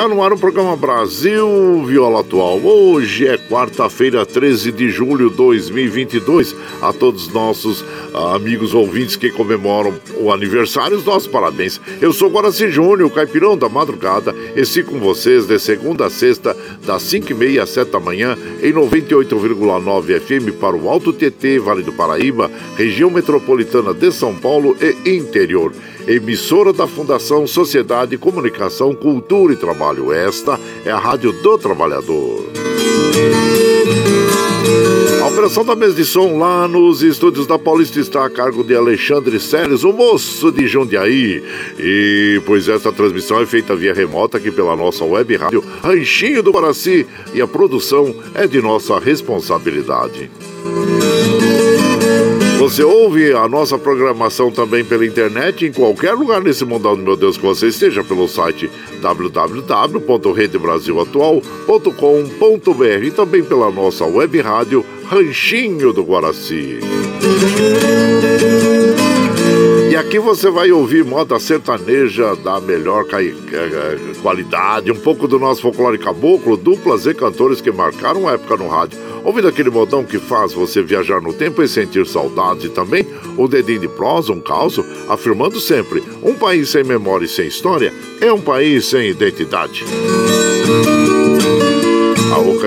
Está no ar o programa Brasil Viola Atual. Hoje é quarta-feira, 13 de julho de 2022. A todos os nossos ah, amigos ouvintes que comemoram o aniversário, os nossos parabéns. Eu sou Guaraci Júnior, caipirão da madrugada, e com vocês de segunda a sexta, das 5h30 às 7 da manhã, em 98,9 FM para o Alto TT, Vale do Paraíba, região metropolitana de São Paulo e interior emissora da Fundação Sociedade, Comunicação, Cultura e Trabalho. Esta é a Rádio do Trabalhador. A operação da mesa de som lá nos estúdios da Paulista está a cargo de Alexandre Seles, o moço de Jundiaí. E pois esta transmissão é feita via remota aqui pela nossa web rádio Ranchinho do Guaraci e a produção é de nossa responsabilidade. Você ouve a nossa programação também pela internet em qualquer lugar nesse mundão, meu Deus, que você esteja pelo site www.redebrasilatual.com.br e também pela nossa web rádio Ranchinho do Guaraci. E aqui você vai ouvir moda sertaneja da melhor qualidade, um pouco do nosso folclore caboclo, duplas e cantores que marcaram a época no rádio Ouvindo aquele modão que faz você viajar no tempo e sentir saudades e também o dedinho de prosa, um caos, afirmando sempre: um país sem memória e sem história é um país sem identidade. Alô,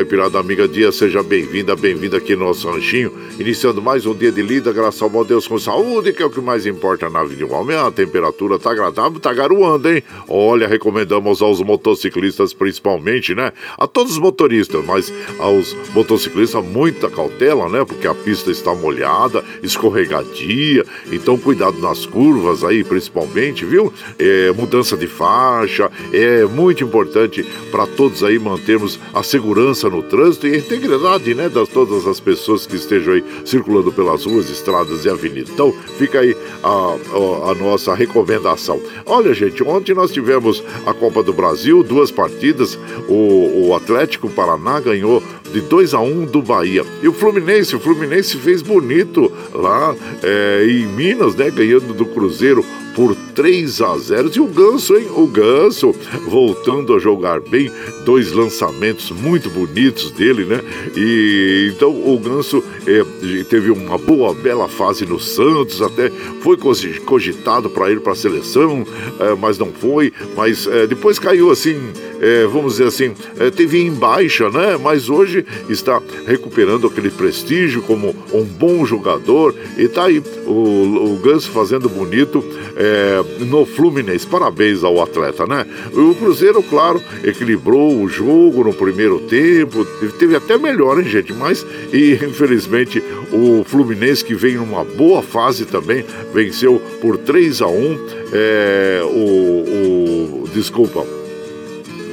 Caipirada Amiga Dia, seja bem-vinda, bem-vinda aqui no nosso ranchinho. Iniciando mais um dia de lida, graças ao bom Deus com saúde, que é o que mais importa na vida de homem. A temperatura tá agradável, tá garoando, hein? Olha, recomendamos aos motociclistas principalmente, né? A todos os motoristas, mas aos motociclistas muita cautela, né? Porque a pista está molhada, escorregadia, então cuidado nas curvas aí, principalmente, viu? É, mudança de faixa, é muito importante para todos aí mantermos a segurança no trânsito e a integridade né, das todas as pessoas que estejam aí circulando pelas ruas, estradas e avenidas. Então, fica aí a, a, a nossa recomendação. Olha, gente, ontem nós tivemos a Copa do Brasil, duas partidas. O, o Atlético Paraná ganhou de 2 a 1 um do Bahia. E o Fluminense, o Fluminense fez bonito lá é, em Minas, né? Ganhando do Cruzeiro por 3 a 0. E o Ganso, hein? O Ganso voltando a jogar bem, dois lançamentos muito bonitos dele, né? E então o Ganso é, teve uma boa, bela fase no Santos, até foi cogitado para ir para a seleção, é, mas não foi. Mas é, depois caiu assim, é, vamos dizer assim, é, teve em baixa, né? Mas hoje está recuperando aquele prestígio como um bom jogador e tá aí o, o Ganso fazendo bonito é, no Fluminense. Parabéns ao atleta, né? O Cruzeiro, claro, equilibrou o jogo no primeiro tempo, teve até melhor, hein, gente? Mas, e, infelizmente, o Fluminense, que vem numa boa fase também, venceu por 3 a 1 é, o, o. Desculpa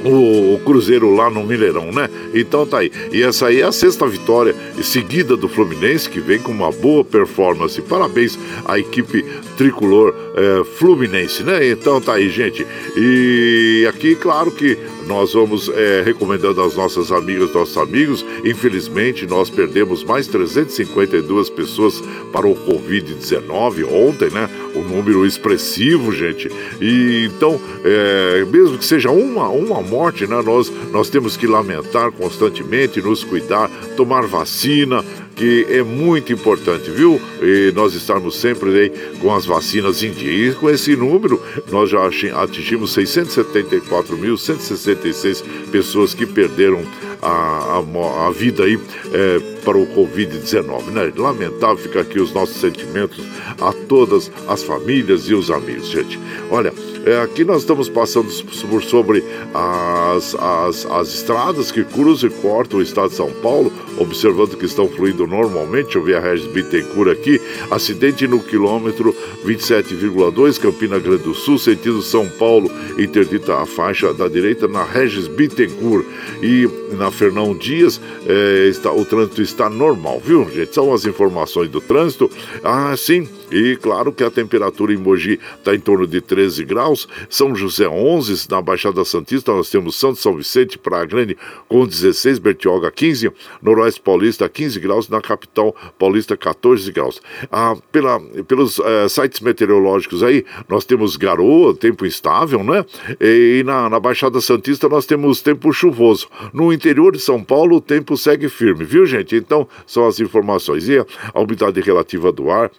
o, Cruzeiro lá no Mineirão, né? Então tá aí. E essa aí é a sexta vitória seguida do Fluminense, que vem com uma boa performance. Parabéns à equipe tricolor é, Fluminense, né? Então tá aí, gente. E aqui, claro que nós vamos é, recomendando às nossas amigas, nossos amigos. Infelizmente, nós perdemos mais 352 pessoas para o Covid-19 ontem, né? Número expressivo, gente. E então, é, mesmo que seja uma, uma morte, né? Nós, nós temos que lamentar constantemente, nos cuidar, tomar vacina, que é muito importante, viu? E nós estarmos sempre aí com as vacinas em dia. E com esse número, nós já atingimos 674.166 pessoas que perderam a, a, a vida aí é, para o Covid-19, né? Lamentável, fica aqui os nossos sentimentos a todas as famílias e os amigos, gente. Olha, é, aqui nós estamos passando por sobre as, as, as estradas que cruzam e cortam o estado de São Paulo, observando que estão fluindo normalmente. Eu ver a Regis Bittencourt aqui. Acidente no quilômetro 27,2, Campina Grande do Sul, sentido São Paulo, interdita a faixa da direita na Regis Bittencourt. E na Fernão Dias, é, está, o trânsito está normal, viu, gente? São as informações do trânsito. Ah, sim. E claro que a temperatura em Mogi está em torno de 13 graus. São José 11, na Baixada Santista nós temos Santo São Vicente, Praia Grande com 16, Bertioga 15, Noroeste Paulista 15 graus, na capital paulista 14 graus. Ah, pela, pelos eh, sites meteorológicos aí, nós temos garoa, tempo instável, né? E na, na Baixada Santista nós temos tempo chuvoso. No interior de São Paulo o tempo segue firme, viu gente? Então são as informações. E a umidade relativa do ar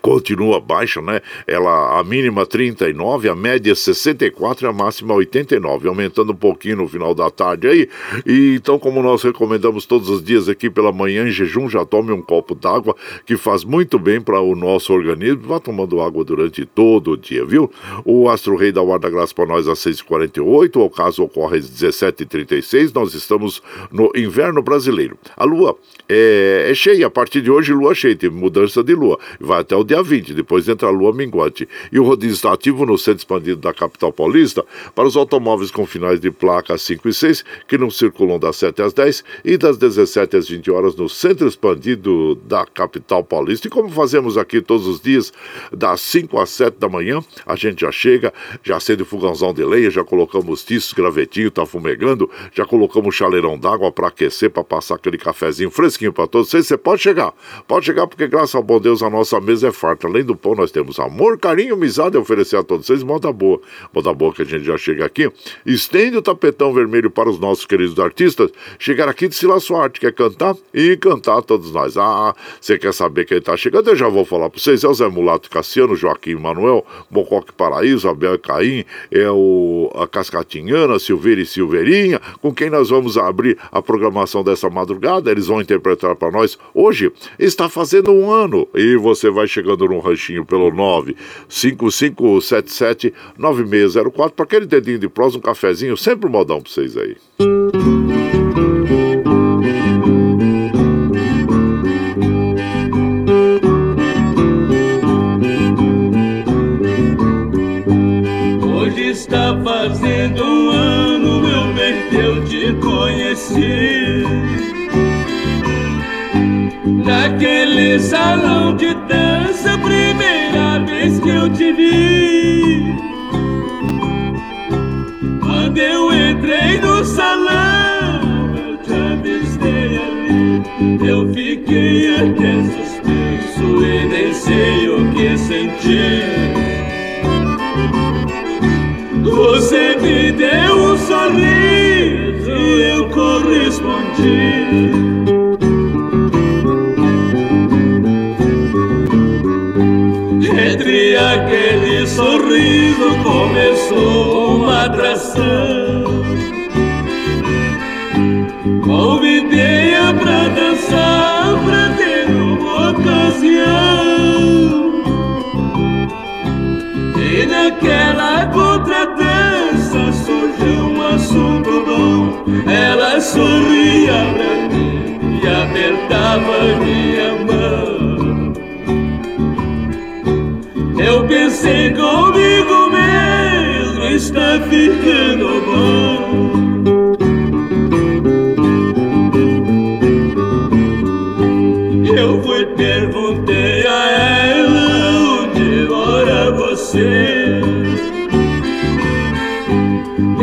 continua baixa, né? Ela a mínima 39, a média 64 e a máxima 89, aumentando um pouquinho no final da tarde aí. E então, como nós recomendamos todos os dias aqui pela manhã em jejum, já tome um copo d'água que faz muito bem para o nosso organismo. Vá tomando água durante todo o dia, viu? O Astro Rei da Guarda Graça para nós às 6h48, o caso ocorre às 17h36. Nós estamos no inverno brasileiro. A lua é, é cheia a partir de hoje, lua cheia, tem mudança de lua. Vai até o dia 20, depois entra a lua minguante. E o rodízio está ativo no centro expandido da capital paulista para os automóveis com finais de placa 5 e 6, que não circulam das 7 às 10 e das 17 às 20 horas no centro expandido da capital paulista. E como fazemos aqui todos os dias, das 5 às 7 da manhã, a gente já chega, já acende o fogãozão de lenha, já colocamos tiços, gravetinho, tá fumegando, já colocamos chaleirão d'água para aquecer, para passar aquele cafezinho fresquinho para todos vocês. Você pode chegar, pode chegar, porque graças ao bom Deus a nossa mesa é farta. Além do pão, nós temos amor, carinho, amizade a oferecer a todos vocês. Moda boa. Moda boa que a gente já chega aqui. Estende o tapetão vermelho para os nossos queridos artistas. Chegar aqui de Sila sua arte, quer cantar? E cantar todos nós. Ah, você quer saber quem está chegando? Eu já vou falar para vocês. É o Zé Mulato Cassiano, Joaquim Manuel, Mocoque Paraíso, Abel Caim, é o a Cascatinhana, Silveira e Silveirinha, com quem nós vamos abrir a programação dessa madrugada. Eles vão interpretar para nós. Hoje está fazendo um ano e você vai chegar chegando no ranchinho pelo 955779604 para aquele dedinho de prós, um cafezinho, sempre um modão para vocês aí. Hoje está fazendo um ano, meu bem, eu te conheci naquele salão de dança, primeira vez que eu te vi. Quando eu entrei no salão, eu te avistei ali. Eu fiquei até suspenso e nem sei o que senti. Você me deu um sorriso e eu correspondi. Sorriso começou uma atração. Convidei-a pra dançar, pra ter uma ocasião. E naquela contradança surgiu um assunto bom. Ela sorria pra mim e apertava minha mão. Eu pensei comigo mesmo, está ficando bom. Eu fui perguntei a ela onde mora você.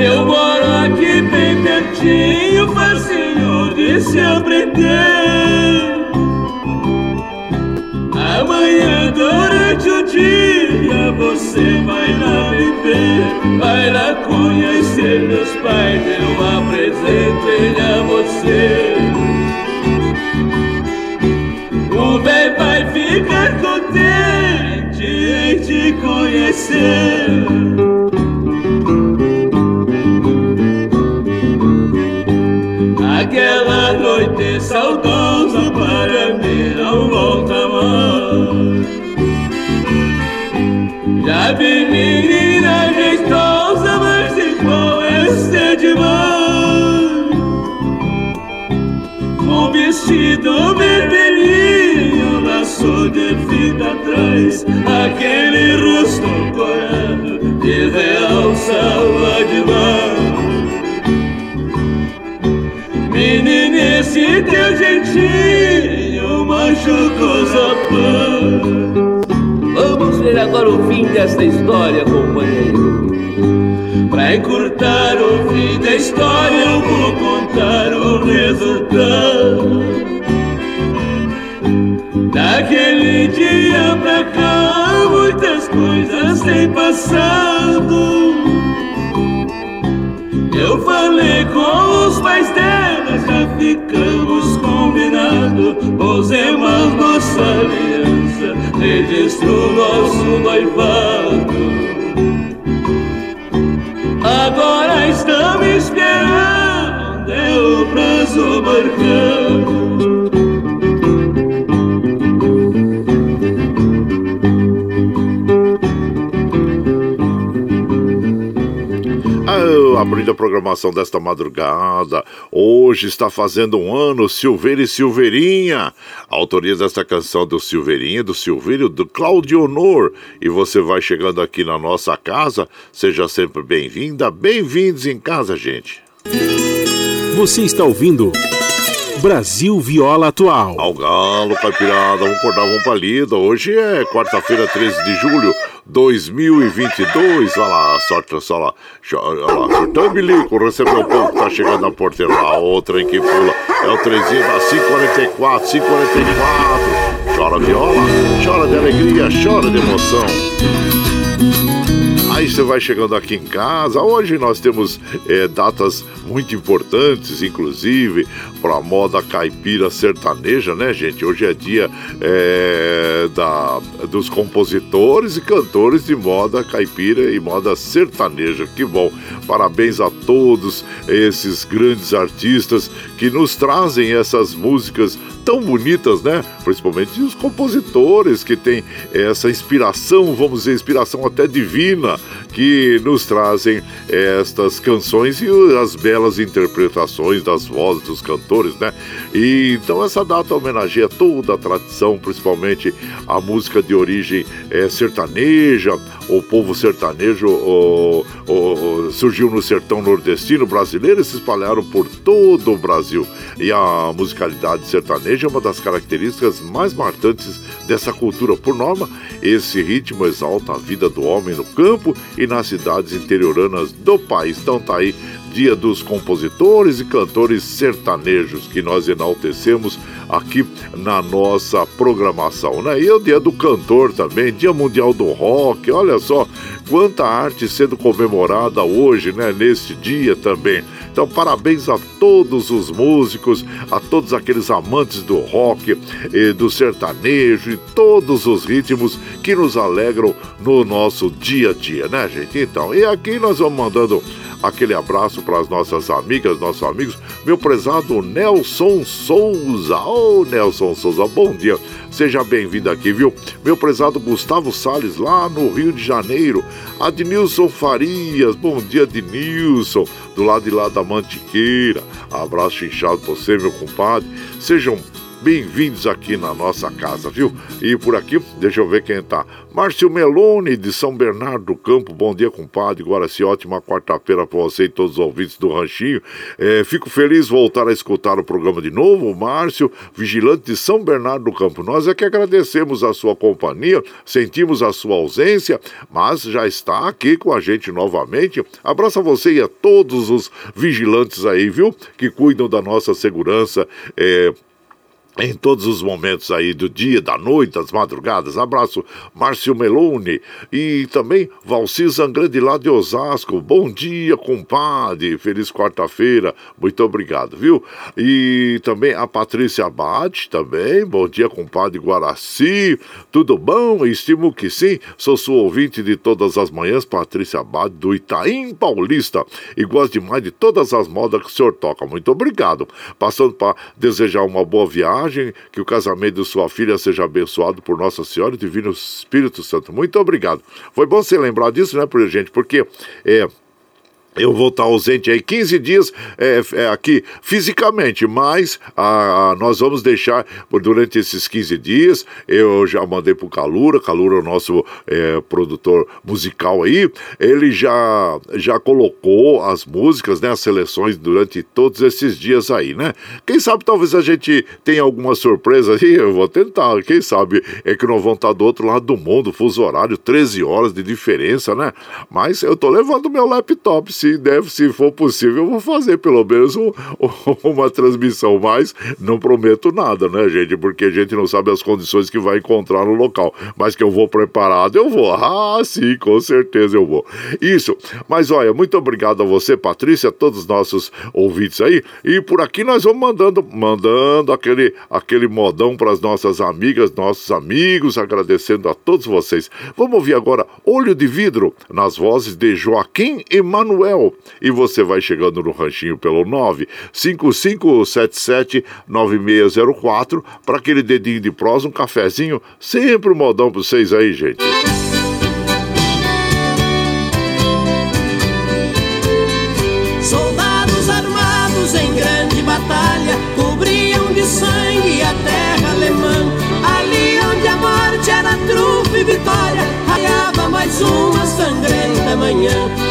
Eu moro aqui bem pertinho, facinho de se aprender. Amanhã durante o dia você vai lá me ver, vai lá conhecer meus pais, eu apresento ele a você. O bem vai ficar contente em te conhecer. Aquela noite saudosa realça demais. Menina, esse teu jeitinho machucou paz. Vamos ver agora o fim desta história, companheiro. Pra encurtar o fim da história, eu vou contar o resultado. Daquele dia pra cá, muitas coisas têm passado. Eu falei com os pais dela, já ficamos combinados. Pusemos nossa aliança, registrou nosso noivado. Agora estamos esperando, é o prazo marcado. Programação desta madrugada. Hoje está fazendo um ano Silveira e Silveirinha. A autoria desta canção do Silveirinha, do Silvírio, do Claudio Honor. E você vai chegando aqui na nossa casa. Seja sempre bem-vinda, bem-vindos em casa, gente. Você está ouvindo Brasil Viola Atual. Ao galo, caipirada, vamos acordar, vamos pra lida. Hoje é quarta-feira, 13 de julho 2022. Olha lá, sorte, só lá. Olha lá, surtão bilico, recebeu o que tá chegando na porteira lá. Outra que pula. É o trezinho da 544, 544. Chora viola, chora de alegria, chora de emoção. Você vai chegando aqui em casa. Hoje nós temos é, datas muito importantes, inclusive para a moda caipira sertaneja, né, gente? Hoje é dia é, da, dos compositores e cantores de moda caipira e moda sertaneja. Que bom! Parabéns a todos esses grandes artistas que nos trazem essas músicas tão bonitas, né? Principalmente os compositores que têm essa inspiração, vamos dizer, inspiração até divina, que nos trazem estas canções e as belas interpretações das vozes dos cantores, né? E então essa data homenageia toda a tradição, principalmente a música de origem é, sertaneja, o povo sertanejo o, o, surgiu no sertão nordestino brasileiro e se espalharam por todo o Brasil. E a musicalidade sertaneja é uma das características mais marcantes dessa cultura. Por norma, esse ritmo exalta a vida do homem no campo e nas cidades interioranas do país. Então tá aí dia dos compositores e cantores sertanejos que nós enaltecemos aqui na nossa programação, né? E o dia do cantor também, Dia Mundial do Rock, olha só quanta arte sendo comemorada hoje, né? Neste dia também. Então, parabéns a todos os músicos, a todos aqueles amantes do rock, e do sertanejo e todos os ritmos que nos alegram no nosso dia a dia, né, gente? Então, e aqui nós vamos mandando aquele abraço para as nossas amigas, nossos amigos, meu prezado Nelson Souza. Ô, oh, Nelson Souza, bom dia. Seja bem-vindo aqui, viu? Meu prezado Gustavo Sales, lá no Rio de Janeiro. Adnilson Farias, bom dia, Adnilson, do lado de lá da Mantiqueira. Abraço inchado pra você, meu compadre. Sejam bem-vindos aqui na nossa casa, viu? E por aqui, deixa eu ver quem tá. Márcio Meloni, de São Bernardo do Campo, bom dia, compadre. Guaraci, ótima quarta-feira para você e todos os ouvintes do Ranchinho. É, fico feliz voltar a escutar o programa de novo. Márcio, vigilante de São Bernardo do Campo. Nós é que agradecemos a sua companhia, sentimos a sua ausência, mas já está aqui com a gente novamente. Abraço a você e a todos os vigilantes aí, viu? Que cuidam da nossa segurança. É, em todos os momentos aí do dia, da noite, das madrugadas. Abraço, Márcio Meloni e também Valci Zangrande lá de Osasco. Bom dia, compadre. Feliz quarta-feira. Muito obrigado, viu? E também a Patrícia Abate também. Bom dia, compadre Guaraci. Tudo bom? Estimo que sim. Sou sua ouvinte de todas as manhãs, Patrícia Abate, do Itaim Paulista. E gosto demais de todas as modas que o senhor toca. Muito obrigado. Passando para desejar uma boa viagem que o casamento de sua filha seja abençoado por Nossa Senhora e Divino Espírito Santo. Muito obrigado. Foi bom você lembrar disso, né, gente? Porque é, eu vou estar ausente aí 15 dias é, é, aqui fisicamente, mas a, nós vamos deixar durante esses 15 dias. Eu já mandei pro Calura, Calura é o nosso é, produtor musical aí. Ele já, já colocou as músicas, né, as seleções durante todos esses dias aí, né? Quem sabe talvez a gente tenha alguma surpresa aí, eu vou tentar. Quem sabe é que nós vamos estar do outro lado do mundo, fuso horário, 13 horas de diferença, né? Mas eu tô levando meu laptop, sim se deve, se for possível, eu vou fazer pelo menos um, uma transmissão, mas não prometo nada, né, gente? Porque a gente não sabe as condições que vai encontrar no local. Mas que eu vou preparado, eu vou. Ah, sim, com certeza eu vou. Isso. Mas olha, muito obrigado a você, Patrícia, a todos os nossos ouvintes aí. E por aqui nós vamos mandando, mandando aquele, aquele modão para as nossas amigas, nossos amigos, agradecendo a todos vocês. Vamos ouvir agora Olho de Vidro, nas vozes de Joaquim Emanuel e você vai chegando no ranchinho pelo 955779604 para aquele dedinho de prosa, um cafezinho, sempre um modão para vocês aí, gente. Soldados armados em grande batalha cobriam de sangue a terra alemã. Ali onde a morte era trufe e vitória, raiava mais uma sangrenta manhã.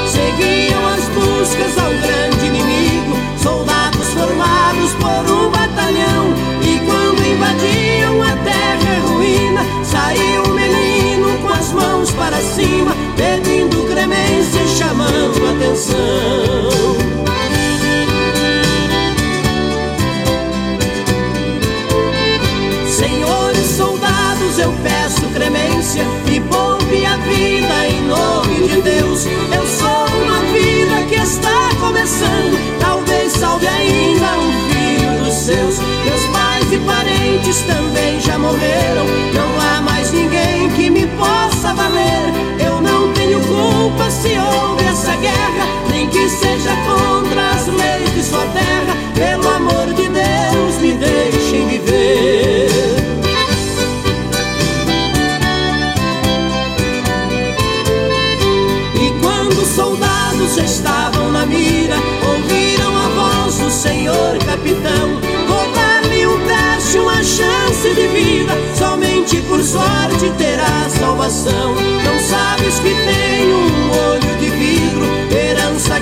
Atenção. Senhores soldados, eu peço clemência e poupe a vida em nome de Deus. Eu sou uma vida que está começando, talvez salve ainda um filho dos seus. Meus pais e parentes também já morreram, não há mais ninguém que me possa valer. Eu não tenho culpa se houve que seja contra as leis de sua terra. Pelo amor de Deus, me deixem viver. soldados estavam na mira, ouviram a voz do senhor capitão. Vou dar-lhe um teste, uma chance de vida, somente por sorte terá salvação. Não sabes que tenho um olho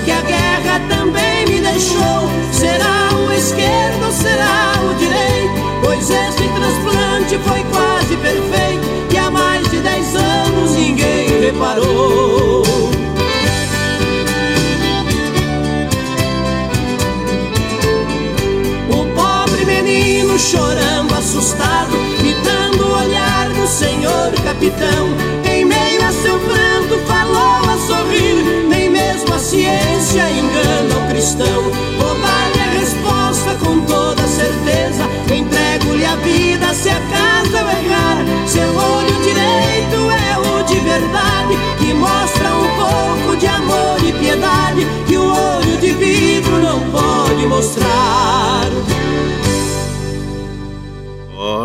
que a guerra também me deixou. Será o esquerdo ou será o direito? Pois esse transplante foi quase perfeito e há mais de dez anos ninguém reparou. O pobre menino chorando, assustado, fitando o olhar do senhor capitão em meio Se engana o cristão. Vou dar-lhe a resposta com toda certeza. Entrego-lhe a vida se acaso eu errar. Seu olho direito é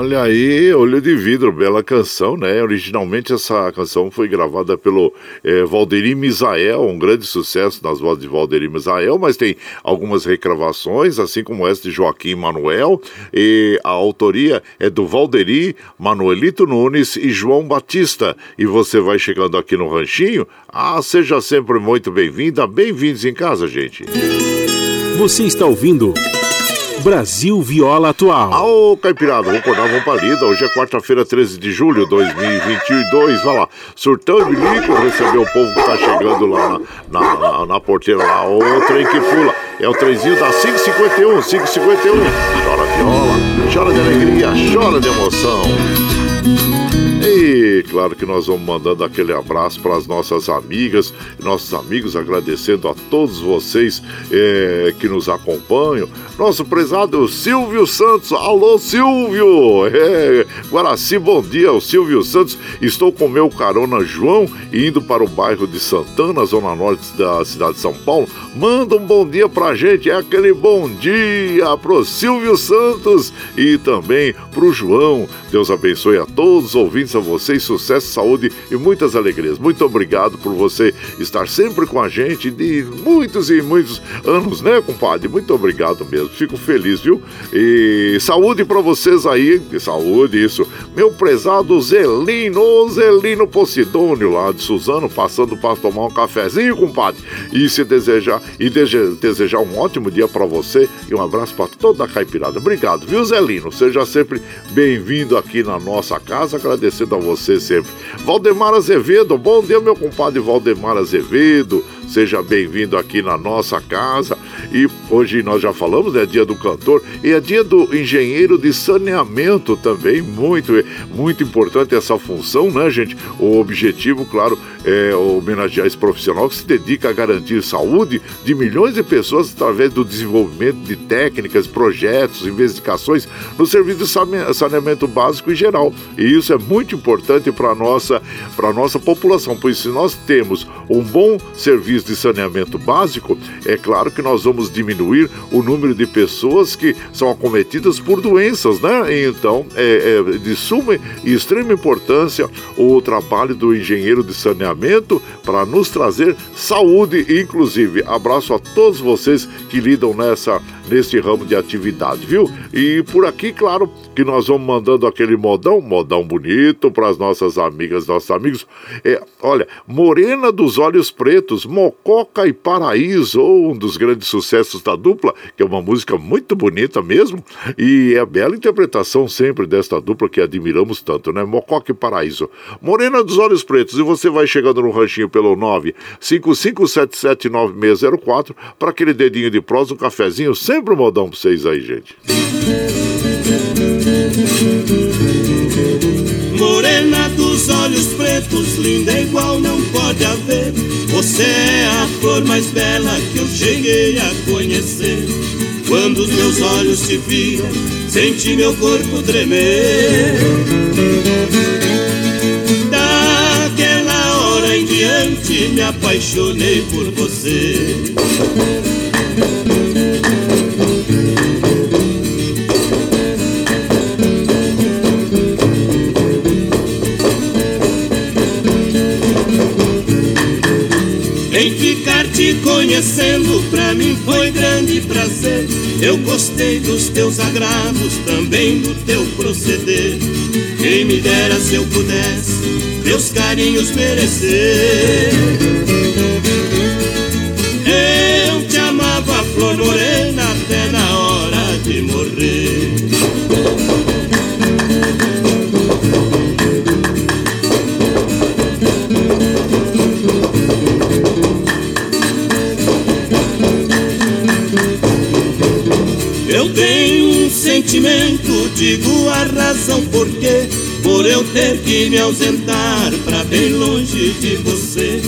Olha aí, Olho de Vidro, bela canção, né? Originalmente essa canção foi gravada pelo é, Valderi Misael, um grande sucesso nas vozes de Valderi Misael, mas tem algumas regravações, assim como essa de Joaquim Manuel, e a autoria é do Valderi, Manuelito Nunes e João Batista. E você vai chegando aqui no Ranchinho, ah, seja sempre muito bem-vinda, bem-vindos em casa, gente. Você está ouvindo Brasil Viola Atual. Ô, Caipirada, vamos acordar, vamos pra lida. Hoje é quarta-feira, 13 de julho de 2022. Vai lá, surtão e bilico, receber o povo que tá chegando lá na, na, na, na porteira lá. O trem que pula. É o trenzinho da 551, 551. Chora viola, chora de alegria, chora de emoção. Claro que nós vamos mandando aquele abraço para as nossas amigas e nossos amigos, agradecendo a todos vocês é, que nos acompanham. Nosso prezado Silvio Santos, alô Silvio! É, Guaraci, bom dia, o Silvio Santos. Estou com meu carona João indo para o bairro de Santana, zona norte da cidade de São Paulo. Manda um bom dia pra gente, é aquele bom dia pro Silvio Santos e também pro João. Deus abençoe a todos os ouvintes a vocês sucesso, saúde e muitas alegrias. Muito obrigado por você estar sempre com a gente de muitos e muitos anos, né, compadre? Muito obrigado mesmo. Fico feliz, viu? E saúde para vocês aí. Saúde, isso. Meu prezado Zelino, Zelino Posidônio lá de Suzano, passando para tomar um cafezinho, compadre. E se desejar e desejar um ótimo dia para você e um abraço para toda a caipirada. Obrigado, viu, Zelino? Seja sempre bem-vindo aqui na nossa casa, agradecendo a você sempre. Valdemar Azevedo, bom dia, meu compadre Valdemar Azevedo. Seja bem-vindo aqui na nossa casa. E hoje nós já falamos, é dia do cantor e é dia do engenheiro de saneamento também. Muito, muito importante essa função, né, gente? O objetivo, claro, é homenagear esse profissional que se dedica a garantir saúde de milhões de pessoas através do desenvolvimento de técnicas, projetos, investigações no serviço de saneamento básico em geral. E isso é muito importante para a nossa, nossa população, pois se nós temos um bom serviço de saneamento básico, é claro que nós vamos diminuir o número de pessoas que são acometidas por doenças, né? Então, é, é de suma e extrema importância o trabalho do engenheiro de saneamento para nos trazer saúde, inclusive. Abraço a todos vocês que lidam nessa neste ramo de atividade, viu? E por aqui, claro, que nós vamos mandando aquele modão, modão bonito para as nossas amigas, nossos amigos. É, olha, Morena dos Olhos Pretos, Mococa e Paraíso, um dos grandes sucessos da dupla, que é uma música muito bonita mesmo, e é a bela interpretação sempre desta dupla que admiramos tanto, né? Mococa e Paraíso. Morena dos Olhos Pretos, e você vai chegando no ranchinho pelo 955779604 para aquele dedinho de prosa, um cafezinho, sempre um modão para vocês aí, gente. Morena dos olhos pretos, linda igual não pode haver. Você é a flor mais bela que eu cheguei a conhecer. Quando os meus olhos se viram, senti meu corpo tremer. Daquela hora em diante, me apaixonei por você. Te conhecendo, pra mim foi grande prazer. Eu gostei dos teus agrados, também do teu proceder. Quem me dera se eu pudesse teus carinhos merecer. Eu te amava, flor morena, sentimento, digo a razão porque por eu ter que me ausentar pra bem longe de você.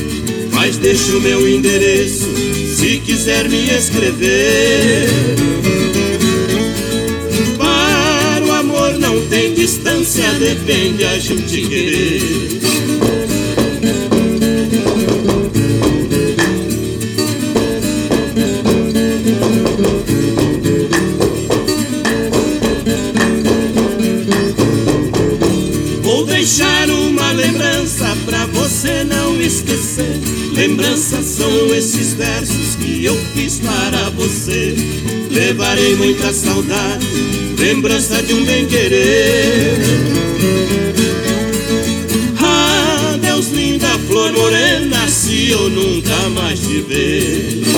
Mas deixa o meu endereço se quiser me escrever. Para o amor não tem distância, depende a gente querer. Lembranças são esses versos que eu fiz para você. Levarei muita saudade, lembrança de um bem-querer. Ah, Deus linda flor morena, se eu nunca mais te ver.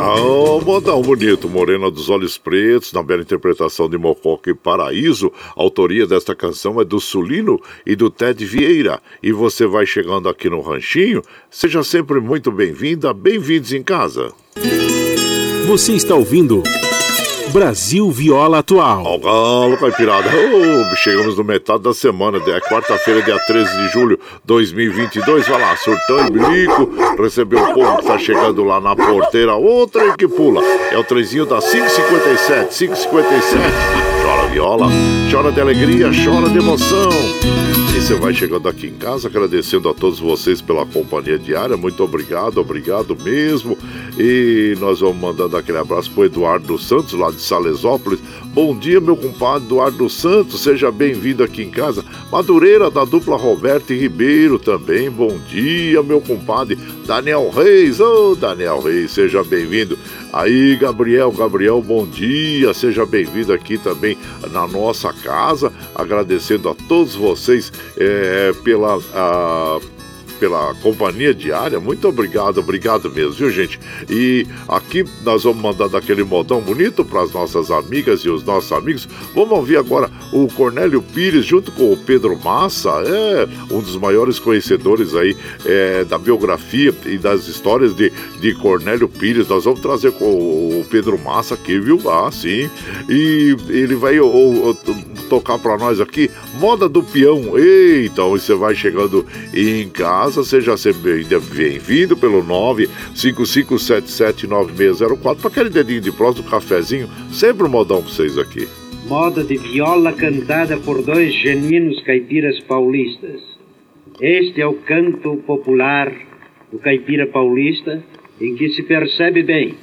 Oh, modão bonito, Morena dos Olhos Pretos, na bela interpretação de Mococa e Paraíso. A autoria desta canção é do Sulino e do Ted Vieira. E você vai chegando aqui no Ranchinho, seja sempre muito bem-vinda, bem-vindos em casa. Você está ouvindo Brasil Viola Atual. Ó, galo, caipirada. Oh, chegamos no metade da semana, é quarta-feira, dia 13 de julho 2022. Vai lá, surtão e bilico. Recebeu o povo que tá chegando lá na porteira. Outra que pula. É o trezinho da 557. 557. Chora viola, chora de alegria, chora de emoção. Você vai chegando aqui em casa, agradecendo a todos vocês pela companhia diária. Muito obrigado, obrigado mesmo. E nós vamos mandando aquele abraço pro Eduardo Santos, lá de Salesópolis. Bom dia, meu compadre Eduardo Santos, seja bem-vindo aqui em casa. Madureira da dupla Roberto e Ribeiro também. Bom dia, meu compadre Daniel Reis. Ô, oh, Daniel Reis, seja bem-vindo. Aí, Gabriel, Gabriel, bom dia, seja bem-vindo aqui também na nossa casa, agradecendo a todos vocês é, pela. A, pela companhia diária. Muito obrigado, obrigado mesmo, viu, gente? E aqui nós vamos mandando aquele modão bonito para as nossas amigas e os nossos amigos. Vamos ouvir agora o Cornélio Pires junto com o Pedro Massa, é um dos maiores conhecedores aí é, da biografia e das histórias de, de Cornélio Pires. Nós vamos trazer com o Pedro Massa aqui, viu? Ah, sim. E ele vai tocar para nós aqui Moda do Peão. Eita, você vai chegando em casa, seja sempre bem-vindo pelo 955779604 para aquele dedinho de prós do cafezinho. Sempre um modão para vocês aqui. Moda de viola cantada por dois genuínos caipiras paulistas. Este é o canto popular do caipira paulista, em que se percebe bem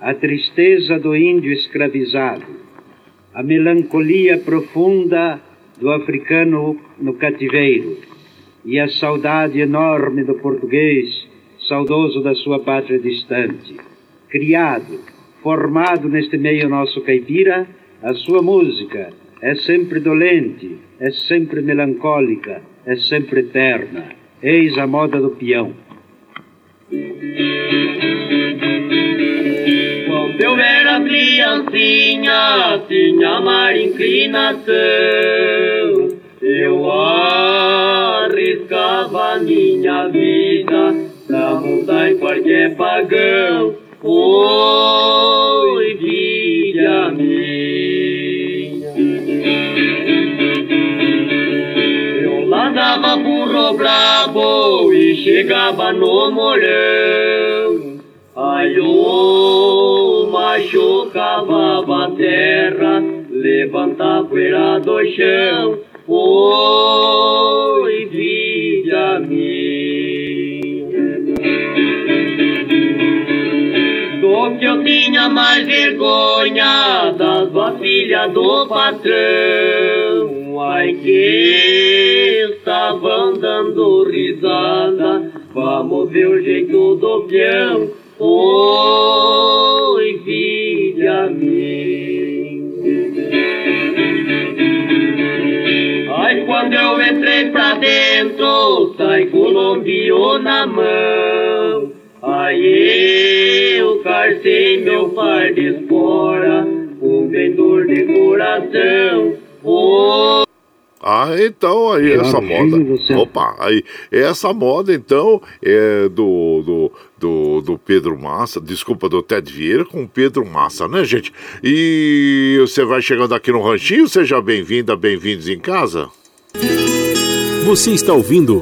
a tristeza do índio escravizado, a melancolia profunda do africano no cativeiro e a saudade enorme do português, saudoso da sua pátria distante. Criado, formado neste meio nosso caipira, a sua música é sempre dolente, é sempre melancólica, é sempre eterna. Eis a moda do peão. Quando eu era criancinha, tinha mar inclinação. Eu arriscava minha vida pra montar em qualquer pagão. Oi, filha minha. Eu ladava burro brabo e chegava no morão. Ai, o macho cavava a terra, levantava poeira do chão. Oi, vida minha. Do que eu tinha mais vergonha das vasilhas do patrão. Ai, que estavam dando risada. Vamos ver o jeito do peão. Colombiou na mão. Aí eu carcei meu par de espora, um vendedor de coração. Oh, ah, então aí essa moda. Opa, aí essa moda então é do, do, do, do Pedro Massa, desculpa, do Ted Vieira com o Pedro Massa, né, gente? E você vai chegando aqui no Ranchinho, seja bem-vinda, bem-vindos em casa. Você está ouvindo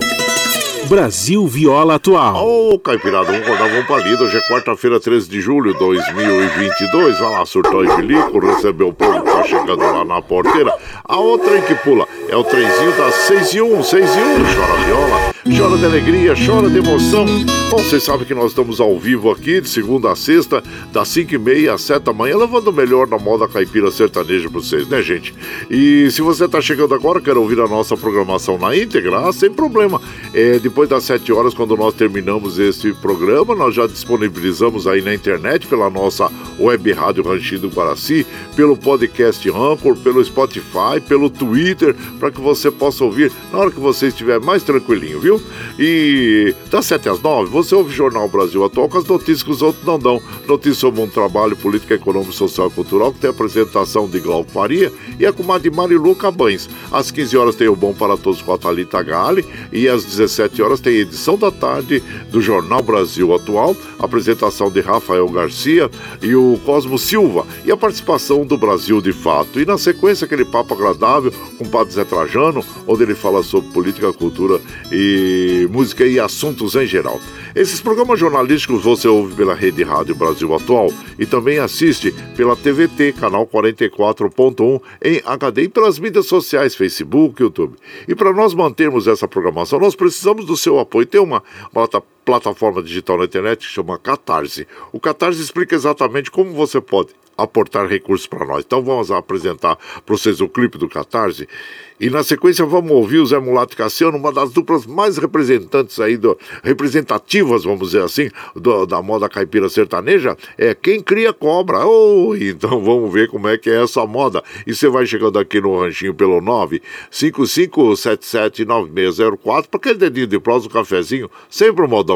Brasil Viola Atual. Ô, oh, Caipirada, vamos rodar um palido. Hoje é quarta-feira, 13 de julho de 2022. Vai lá, surtou e bilico, recebeu o povo tá chegando lá na porteira. A outra que pula é o trenzinho das 6 e 1, 6 e 1, chora viola, chora de alegria, chora de emoção. Bom, vocês sabem que nós estamos ao vivo aqui, de segunda a sexta, das 5 e meia às 7 da manhã, levando o melhor da moda caipira sertaneja pra vocês, né, gente? E se você tá chegando agora, quer ouvir a nossa programação na íntegra, ah, sem problema. É, depois das 7 horas, quando nós terminamos esse programa, nós já disponibilizamos aí na internet, pela nossa web rádio Ranchinho do Guaraci, pelo podcast Anchor, pelo Spotify, pelo Twitter, para que você possa ouvir na hora que você estiver mais tranquilinho, viu? E das 7 às 9, você ouve o Jornal Brasil Atual com as notícias que os outros não dão. Notícias sobre um trabalho, política, econômico, social e cultural, que tem a apresentação de Glauco Faria e a comadre Marilu Cabães. Às 15 horas tem o Bom para Todos com a Thalita Gale e às 17 horas tem a edição da tarde do Jornal Brasil Atual, apresentação de Rafael Garcia e o Cosmo Silva e a participação do Brasil de Fato. E na sequência aquele papo agradável com o Padre Zé Trajano, onde ele fala sobre política, cultura e música e assuntos em geral. Esses programas jornalísticos você ouve pela Rede Rádio Brasil Atual e também assiste pela TVT, canal 44.1 em HD e pelas mídias sociais, Facebook, YouTube. E para nós mantermos essa programação, nós precisamos do seu apoio. Tem uma, uma plataforma digital na internet que chama Catarse. O Catarse explica exatamente como você pode aportar recursos para nós. Então vamos apresentar para vocês o clipe do Catarse. E na sequência vamos ouvir o Zé Mulato e Cassiano, uma das duplas mais representantes aí, do, representativas, vamos dizer assim, do, da moda caipira sertaneja, é Quem Cria Cobra. Oh, então vamos ver como é que é essa moda. E você vai chegando aqui no ranchinho pelo 955779604 para aquele dedinho de prosa, um cafezinho, sempre um modão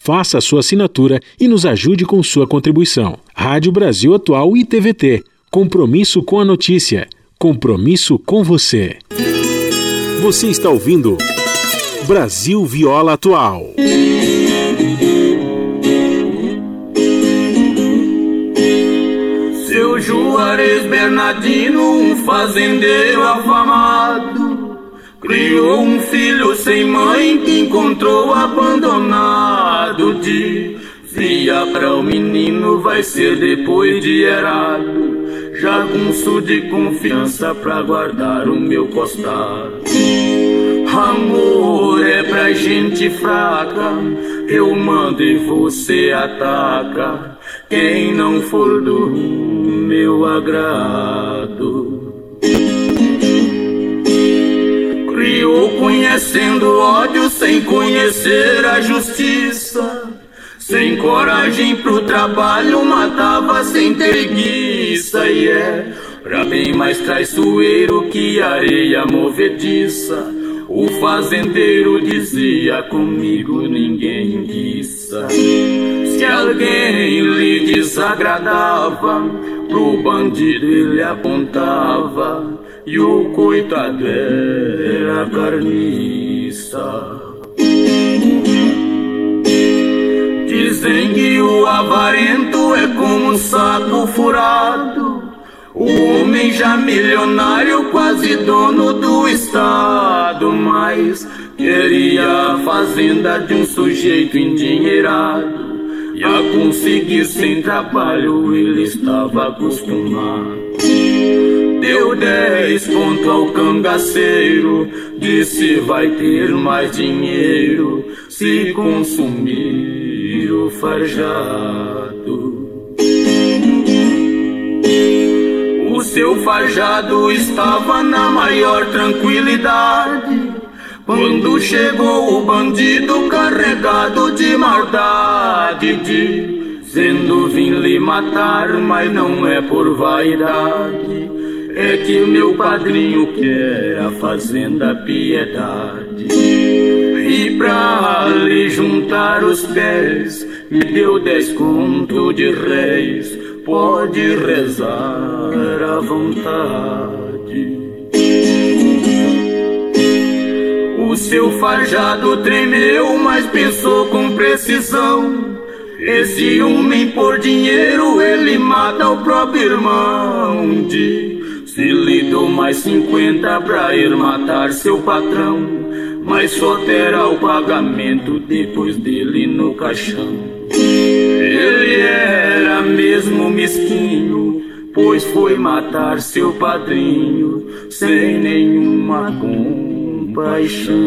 faça a sua assinatura e nos ajude com sua contribuição. Rádio Brasil Atual e TVT. Compromisso com a notícia. Compromisso com você. Você está ouvindo Brasil Viola Atual. Seu Juarez Bernardino, um fazendeiro afamado Criou um filho sem mãe que encontrou abandonado. Dizia para o menino vai ser depois de errado. Jagunço de confiança pra guardar o meu costado. Amor é pra gente fraca, eu mando e você ataca. Quem não for do meu agrado criou conhecendo ódio sem conhecer a justiça. Sem coragem pro trabalho, matava sem preguiça. E é pra bem mais traiçoeiro que areia movediça. O fazendeiro dizia comigo ninguém guiça. Se alguém lhe desagradava, pro bandido ele apontava e o coitado era carniça. Dizem que o avarento é como um saco furado. O homem já milionário, quase dono do estado, mas queria a fazenda de um sujeito endinheirado. E a conseguir sem trabalho ele estava acostumado. Deu dez pontos ao cangaceiro, disse vai ter mais dinheiro se consumir o farjado. O seu farjado estava na maior tranquilidade. Quando chegou o bandido carregado de maldade, dizendo vim lhe matar, mas não é por vaidade é que meu padrinho quer a fazenda piedade. E pra lhe juntar os pés, me deu dez conto de réis, pode rezar à vontade. seu farjado tremeu, mas pensou com precisão. Esse homem por dinheiro ele mata o próprio irmão. Se lhe dou mais cinquenta pra ir matar seu patrão, mas só terá o pagamento depois dele no caixão. Ele era mesmo mesquinho, pois foi matar seu padrinho sem nenhuma compaixão.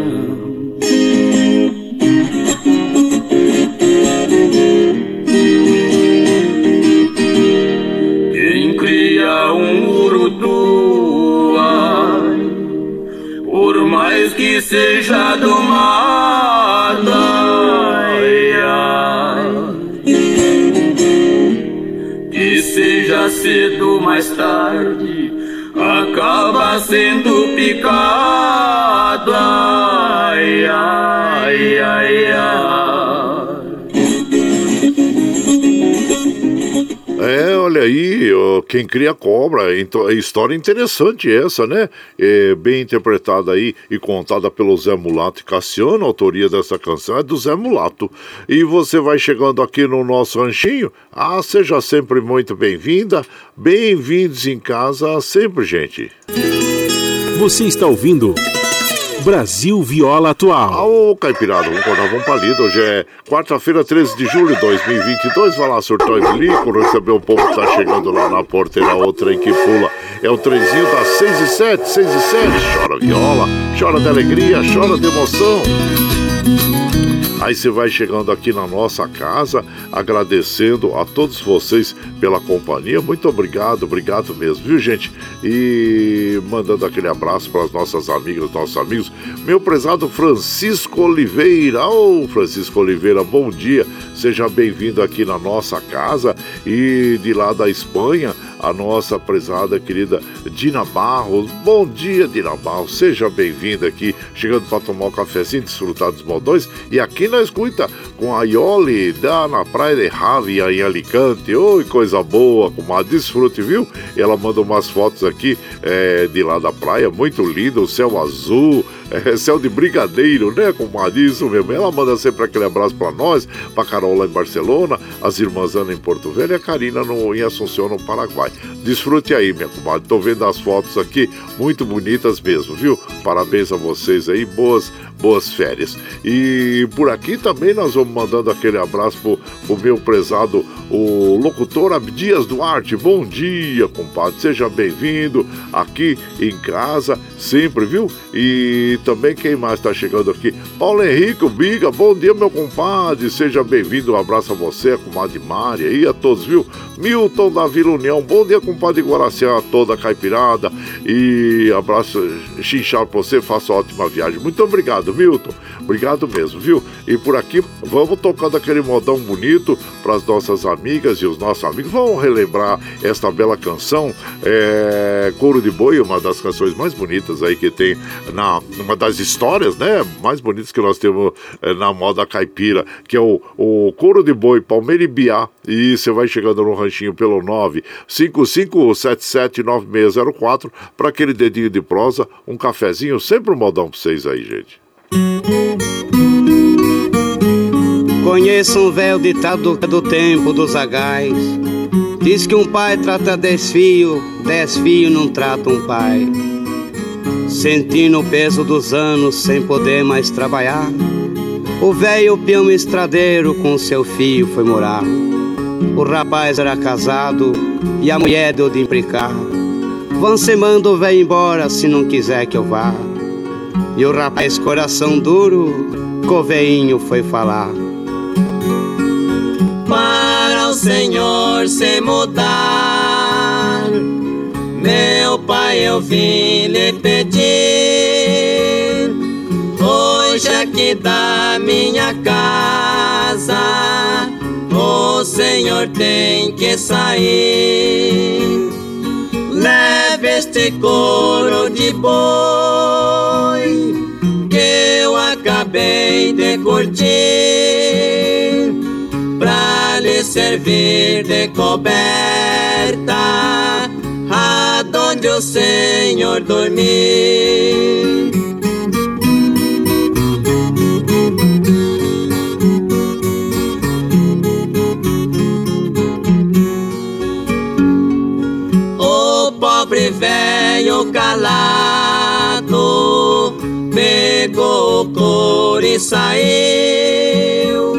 Seja domada, que seja cedo mais tarde, acaba sendo picado. É, olha aí, quem cria cobra, então, história interessante essa, né? É, bem interpretada aí e contada pelo Zé Mulato e Cassiano, a autoria dessa canção é do Zé Mulato. E você vai chegando aqui no nosso ranchinho, ah, seja sempre muito bem-vinda, bem-vindos em casa sempre, gente. Você está ouvindo Brasil Viola Atual. Ô, Caipirada, vamos acordar um palido. Hoje é quarta-feira, 13 de julho de 2022. Vai lá, surtou e bilico, receber o povo que tá chegando lá na porteira, outra em que pula. É o trenzinho das 6 e 7, 6 e 7. Chora viola, chora de alegria, chora de emoção. Aí você vai chegando aqui na nossa casa, agradecendo a todos vocês pela companhia. Muito obrigado, obrigado mesmo, viu, gente? E mandando aquele abraço para as nossas amigas, nossos amigos. Meu prezado Francisco Oliveira. Ô, oh, Francisco Oliveira, bom dia. Seja bem-vindo aqui na nossa casa e de lá da Espanha a nossa prezada querida Dina Barros. Bom dia, Dina Barros. Seja bem-vinda aqui, chegando para tomar um cafezinho, desfrutar dos modões. E aqui na escuta com a Ioli da na Praia de Ravia, em Alicante. Oi, coisa boa, com a desfrute, viu? Ela manda umas fotos aqui é, de lá da praia, muito lindo, o céu azul, é, céu de brigadeiro, né, comadre? Isso mesmo. Ela manda sempre aquele abraço para nós, para Carol lá em Barcelona, as irmãs Ana em Porto Velho e a Karina no, em Assunção, no Paraguai. Desfrute aí, minha comadre. Tô vendo as fotos aqui, muito bonitas mesmo, viu? Parabéns a vocês aí, boas, boas férias. E por aqui também nós vamos mandando aquele abraço pro, pro meu prezado, o locutor Abdias Duarte. Bom dia, compadre. Seja bem-vindo aqui em casa, sempre, viu? E também quem mais está chegando aqui? Paulo Henrique, Biga. Bom dia, meu compadre. Seja bem-vindo. Um abraço a você, a comadre Mária e a todos, viu? Milton da Vila União. Bom dia, compadre Guaraciá, toda caipirada. E abraço chinchado pra você. Faça ótima viagem. Muito obrigado, Milton. Obrigado mesmo, viu? E por aqui, vamos tocando aquele modão bonito para as nossas amigas e os nossos amigos. Vamos relembrar esta bela canção, é, Couro de Boi, uma das canções mais bonitas aí que tem na uma das histórias, né, mais bonitas que nós temos é, na moda caipira, que é o, o Couro de Boi, Palmeira e Biá. E você vai chegando no ranchinho pelo 955779604 para aquele dedinho de prosa, um cafezinho, sempre um modão para vocês aí, gente. Conheço um velho ditado do tempo dos agais. Diz que um pai trata dez filhos não tratam um pai. Sentindo o peso dos anos sem poder mais trabalhar, o velho peão estradeiro com seu filho foi morar. O rapaz era casado e a mulher deu de implicar. Você manda o velho embora se não quiser que eu vá. E o rapaz, coração duro, com o veinho foi falar. Para o Senhor se mudar, meu pai, eu vim lhe pedir. Hoje aqui da minha casa, o Senhor tem que sair. Leve este couro de boi que eu acabei de curtir pra lhe servir de coberta onde o Senhor dormir. O pobre velho calado pegou o e saiu.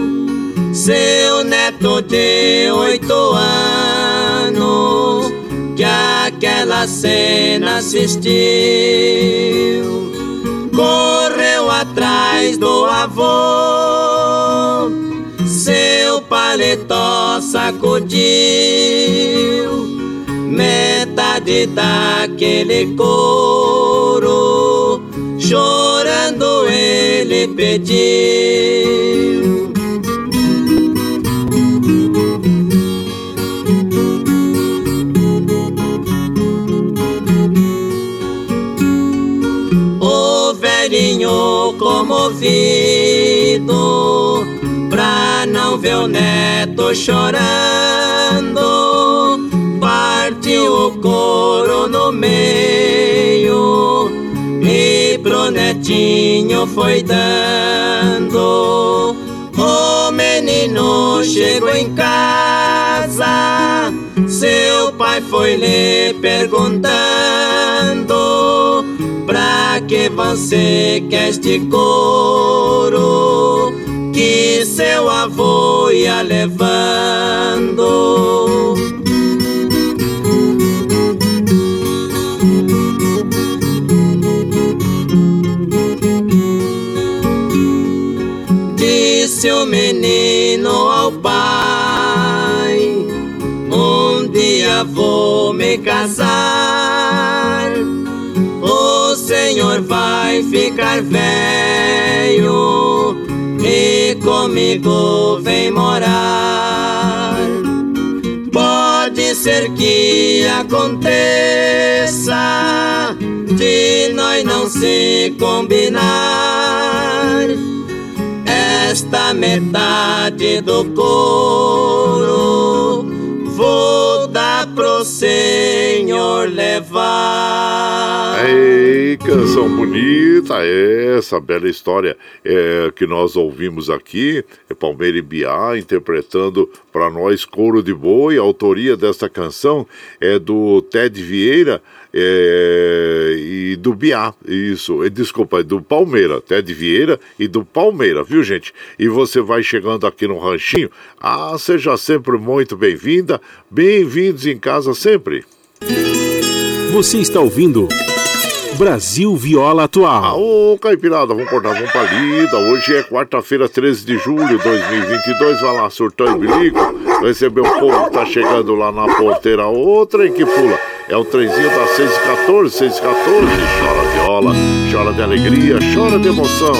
Seu neto de oito anos aquela cena assistiu. Correu atrás do avô, seu paletó sacudiu metade daquele couro, chorando ele pediu. Comovido, pra não ver o neto chorando partiu o couro no meio e pro netinho foi dando. O menino chegou em casa, seu pai foi lhe perguntando: Pra que você quer este? Seu avô ia levando. disse o menino ao pai: Um dia vou me casar. O senhor vai ficar velho comigo vem morar. Pode ser que aconteça de nós não se combinar esta metade do couro pro Senhor levar. Ei, canção bonita essa, bela história é, que nós ouvimos aqui. É Palmeira e Biá interpretando para nós Couro de Boi. A autoria dessa canção é do Ted Vieira é, e do Biá, isso, é, desculpa, é do Palmeira, Ted Vieira e do Palmeira, viu gente? E você vai chegando aqui no Ranchinho, ah, seja sempre muito bem-vinda, bem-vindos em casa sempre. Você está ouvindo Brasil Viola Atual. Ô, Caipirada, vamos cortar, pra lida. Hoje é quarta-feira, 13 de julho de 2022. Vai lá, surtando bilico. Receber o povo que tá chegando lá na porteira. Outra em que pula. É o trenzinho das 6h14, 6h14. Chora viola, chora de alegria, chora de emoção.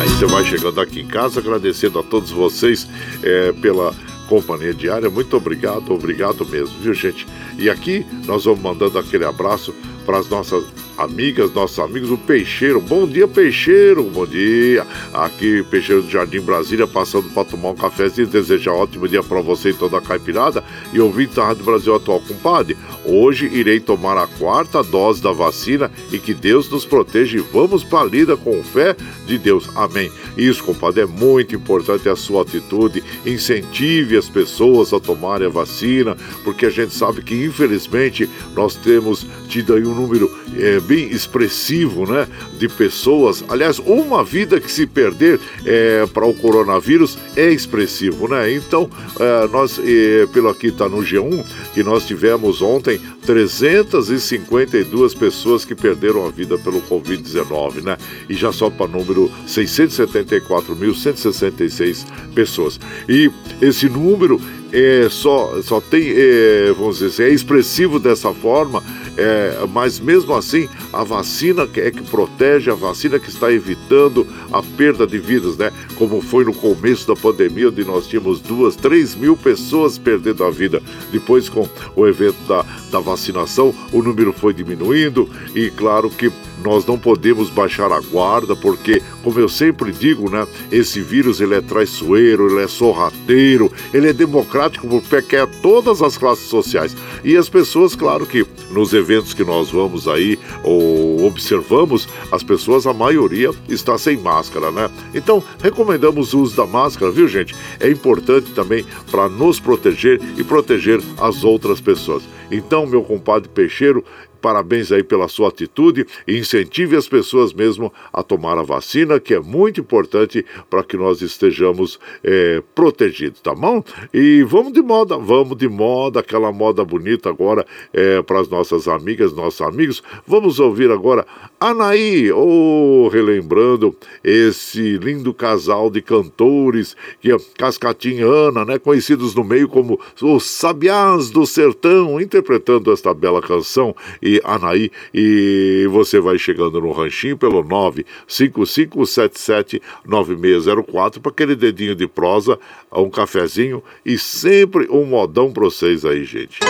Aí você vai chegando aqui em casa, agradecendo a todos vocês é, pela companhia diária. Muito obrigado, obrigado mesmo, viu gente? E aqui nós vamos mandando aquele abraço para as nossas amigas, nossos amigos, o Peixeiro. Bom dia, Peixeiro, bom dia. Aqui, Peixeiro do Jardim Brasília, passando para tomar um cafezinho. Desejar um ótimo dia para você e toda a caipirada. E ouvinte da Rádio Brasil Atual, compadre. Hoje irei tomar a quarta dose da vacina e que Deus nos proteja e vamos para a lida com fé de Deus. Amém. Isso, compadre, é muito importante a sua atitude. Incentive as pessoas a tomarem a vacina, porque a gente sabe que, infelizmente, nós temos tido aí um número é, bem expressivo, né, de pessoas. Aliás, uma vida que se perder é, para o coronavírus é expressivo, né? Então, é, nós, é, pelo aqui está no G1, que nós tivemos ontem 352 pessoas que perderam a vida pelo Covid-19, né? E já só para número 674.166 pessoas. E esse número é, só, só tem, é, vamos dizer assim, é expressivo dessa forma, é, mas mesmo assim a vacina é que protege, a vacina que está evitando a perda de vidas, né? Como foi no começo da pandemia, onde nós tínhamos duas, três mil pessoas perdendo a vida. Depois, com o evento da, da vacinação, o número foi diminuindo e claro que nós não podemos baixar a guarda, porque, como eu sempre digo, né, esse vírus ele é traiçoeiro, ele é sorrateiro, ele é democrático porque quer todas as classes sociais. E as pessoas, claro que nos eventos que nós vamos aí ou observamos, as pessoas, a maioria está sem máscara, né? Então, recomendamos o uso da máscara, viu, gente? É importante também para nos proteger e proteger as outras pessoas. Então, meu compadre Peixeiro, Parabéns aí pela sua atitude e incentive as pessoas mesmo a tomar a vacina, que é muito importante para que nós estejamos é, protegidos, tá bom? E vamos de moda, vamos de moda, aquela moda bonita agora é, para as nossas amigas, nossos amigos. Vamos ouvir agora Anaí, ou oh, relembrando esse lindo casal de cantores, que é Cascatinha Ana, né, conhecidos no meio como os Sabiás do Sertão, interpretando esta bela canção. E e Anaí. E você vai chegando no ranchinho pelo 955779604 para aquele dedinho de prosa, um cafezinho e sempre um modão para vocês aí, gente.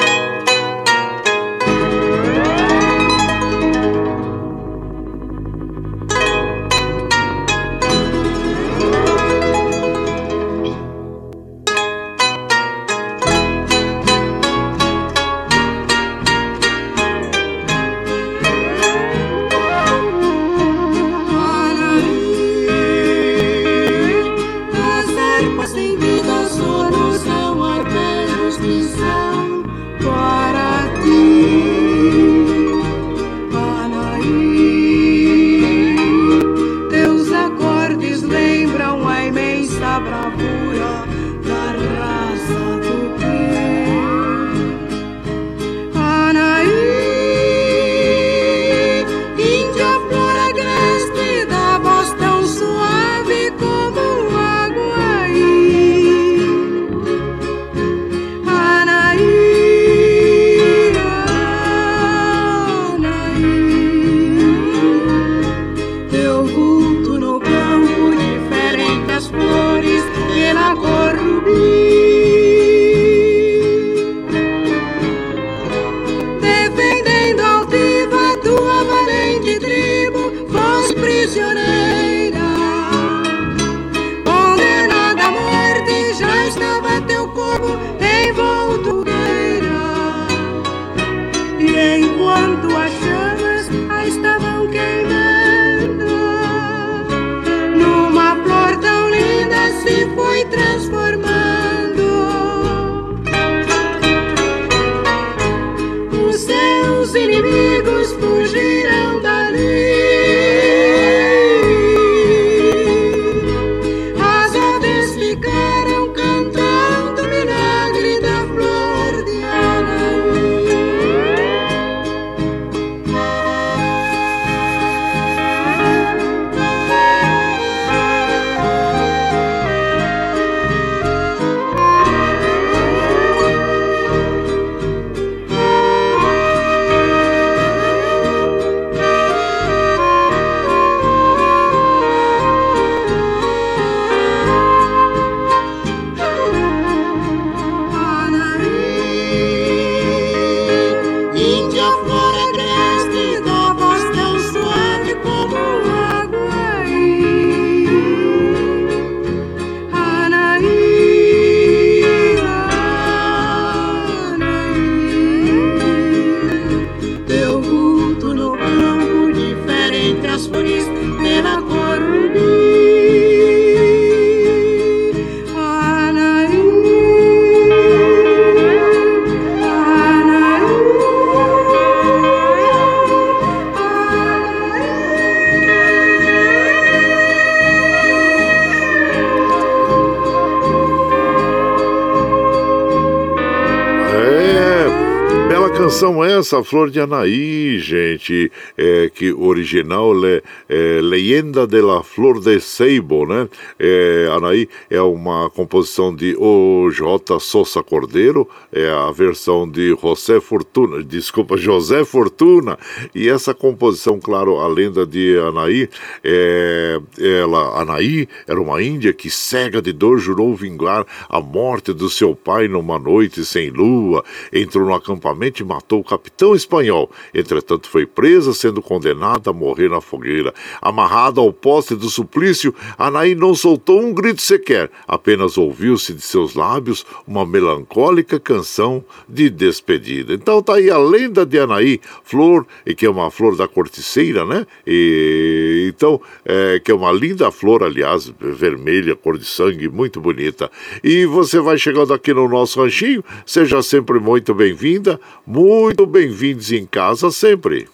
Essa flor de Anaí, gente, é, que original é, é Leyenda de la Flor de Seibo, né? É, Anaí é uma composição de O.J. Sousa Cordeiro, é a versão de José Fortuna, desculpa, José Fortuna, e essa composição, claro, a lenda de Anaí, é, ela, Anaí era uma índia que cega de dor jurou vingar a morte do seu pai numa noite sem lua, entrou no acampamento e matou o capitão espanhol. Entretanto, foi presa, sendo condenada a morrer na fogueira. Amarrada ao poste do suplício, Anaí não soltou um grito sequer, apenas ouviu-se de seus lábios uma melancólica canção de despedida. Então tá aí a lenda de Anaí, flor, que é uma flor da corticeira, né? E, então, é, que é uma linda flor, aliás, vermelha, cor de sangue, muito bonita. E você vai chegando aqui no nosso ranchinho, seja sempre muito bem-vinda, muito bem-vindos em casa sempre.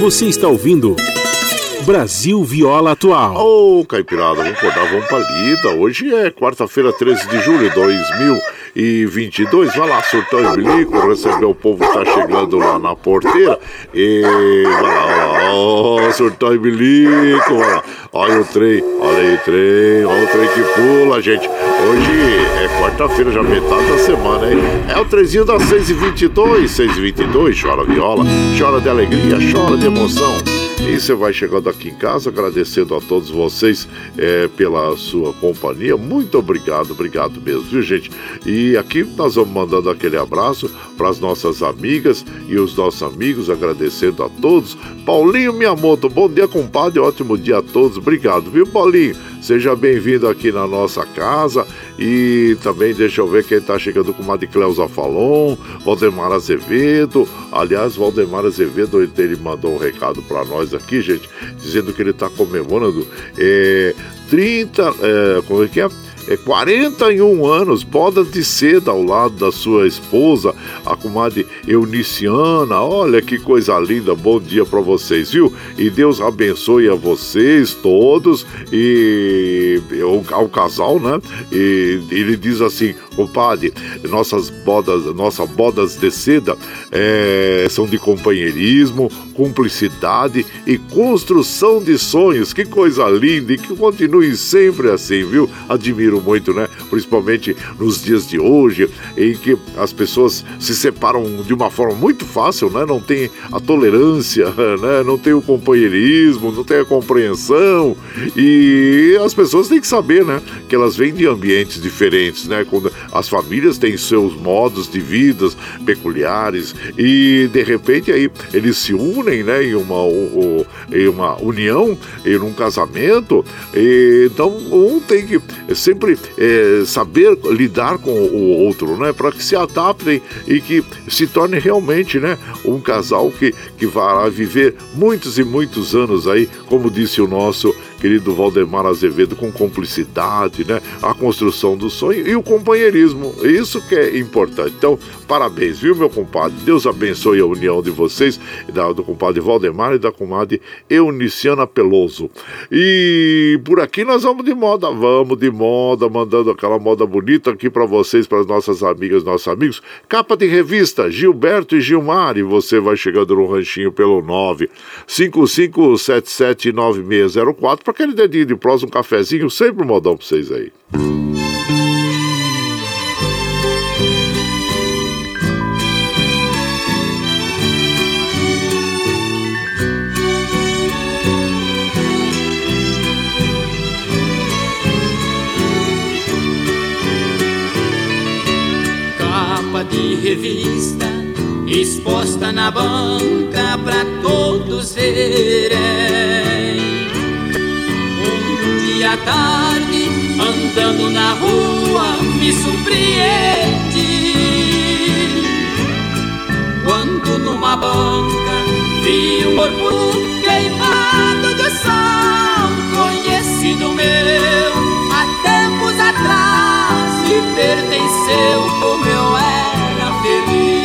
Você está ouvindo Brasil Viola Atual. Ô, oh, Caipirada, vamos acordar, vamos pra lida. Hoje é quarta-feira, 13 de julho de 2022. Vai lá, surtão e bilico, receber o povo que tá chegando lá na porteira. E vai lá, ó, oh, surtão e bilico, vai lá. Olha o trem, olha aí o trem, olha o trem que pula, gente. Hoje é quarta-feira, já metade da semana, hein? É o trezinho das 6h22, 6h22, chora viola, chora de alegria, chora de emoção. E você vai chegando aqui em casa, agradecendo a todos vocês é, pela sua companhia. Muito obrigado, obrigado mesmo, viu, gente? E aqui nós vamos mandando aquele abraço para as nossas amigas e os nossos amigos, agradecendo a todos. Paulinho Miyamoto, bom dia, compadre, ótimo dia a todos. Obrigado, viu, Paulinho? Seja bem-vindo aqui na nossa casa. E também deixa eu ver quem está chegando com o Madre Cleusa Falon, Valdemar Azevedo. Aliás, Valdemar Azevedo ele mandou um recado para nós aqui, gente, dizendo que ele está comemorando é, 30. É, como é que é? É 41 anos, bodas de seda ao lado da sua esposa, a comadre Euniciana. Olha que coisa linda, bom dia para vocês, viu? E Deus abençoe a vocês todos e ao, casal, né? E ele diz assim: compadre, nossas bodas, nossas bodas de seda é, são de companheirismo, cumplicidade e construção de sonhos. Que coisa linda e que continue sempre assim, viu? Admiro muito, né? Principalmente nos dias de hoje, em que as pessoas se separam de uma forma muito fácil, né? Não tem a tolerância, né? Não tem o companheirismo, não tem a compreensão e as pessoas têm que saber, né? Que elas vêm de ambientes diferentes, né? Quando as famílias têm seus modos de vidas peculiares e de repente aí eles se unem, né? Em uma, em uma união, em um casamento. E, então um tem que sempre é, saber lidar com o outro, né? Para que se adaptem e que se torne realmente, né? Um casal que, que vai viver muitos e muitos anos aí, como disse o nosso querido Valdemar Azevedo, com cumplicidade, né? A construção do sonho e o companheirismo. Isso que é importante. Então, parabéns, viu, meu compadre? Deus abençoe a união de vocês, do compadre Valdemar e da comadre Euniciana Peloso. E por aqui nós vamos de moda, vamos de moda, mandando aquela moda bonita aqui para vocês, para as nossas amigas, nossos amigos. Capa de revista, Gilberto e Gilmar, e você vai chegando no ranchinho pelo 955779604 para aquele dedinho de prosa, um cafezinho, sempre um modão para vocês aí. Capa de revista exposta na banca para todos verem tarde, andando na rua, me surpreende. Quando numa banca vi um corpo queimado de sol, conhecido meu, há tempos atrás, me pertenceu como eu era feliz.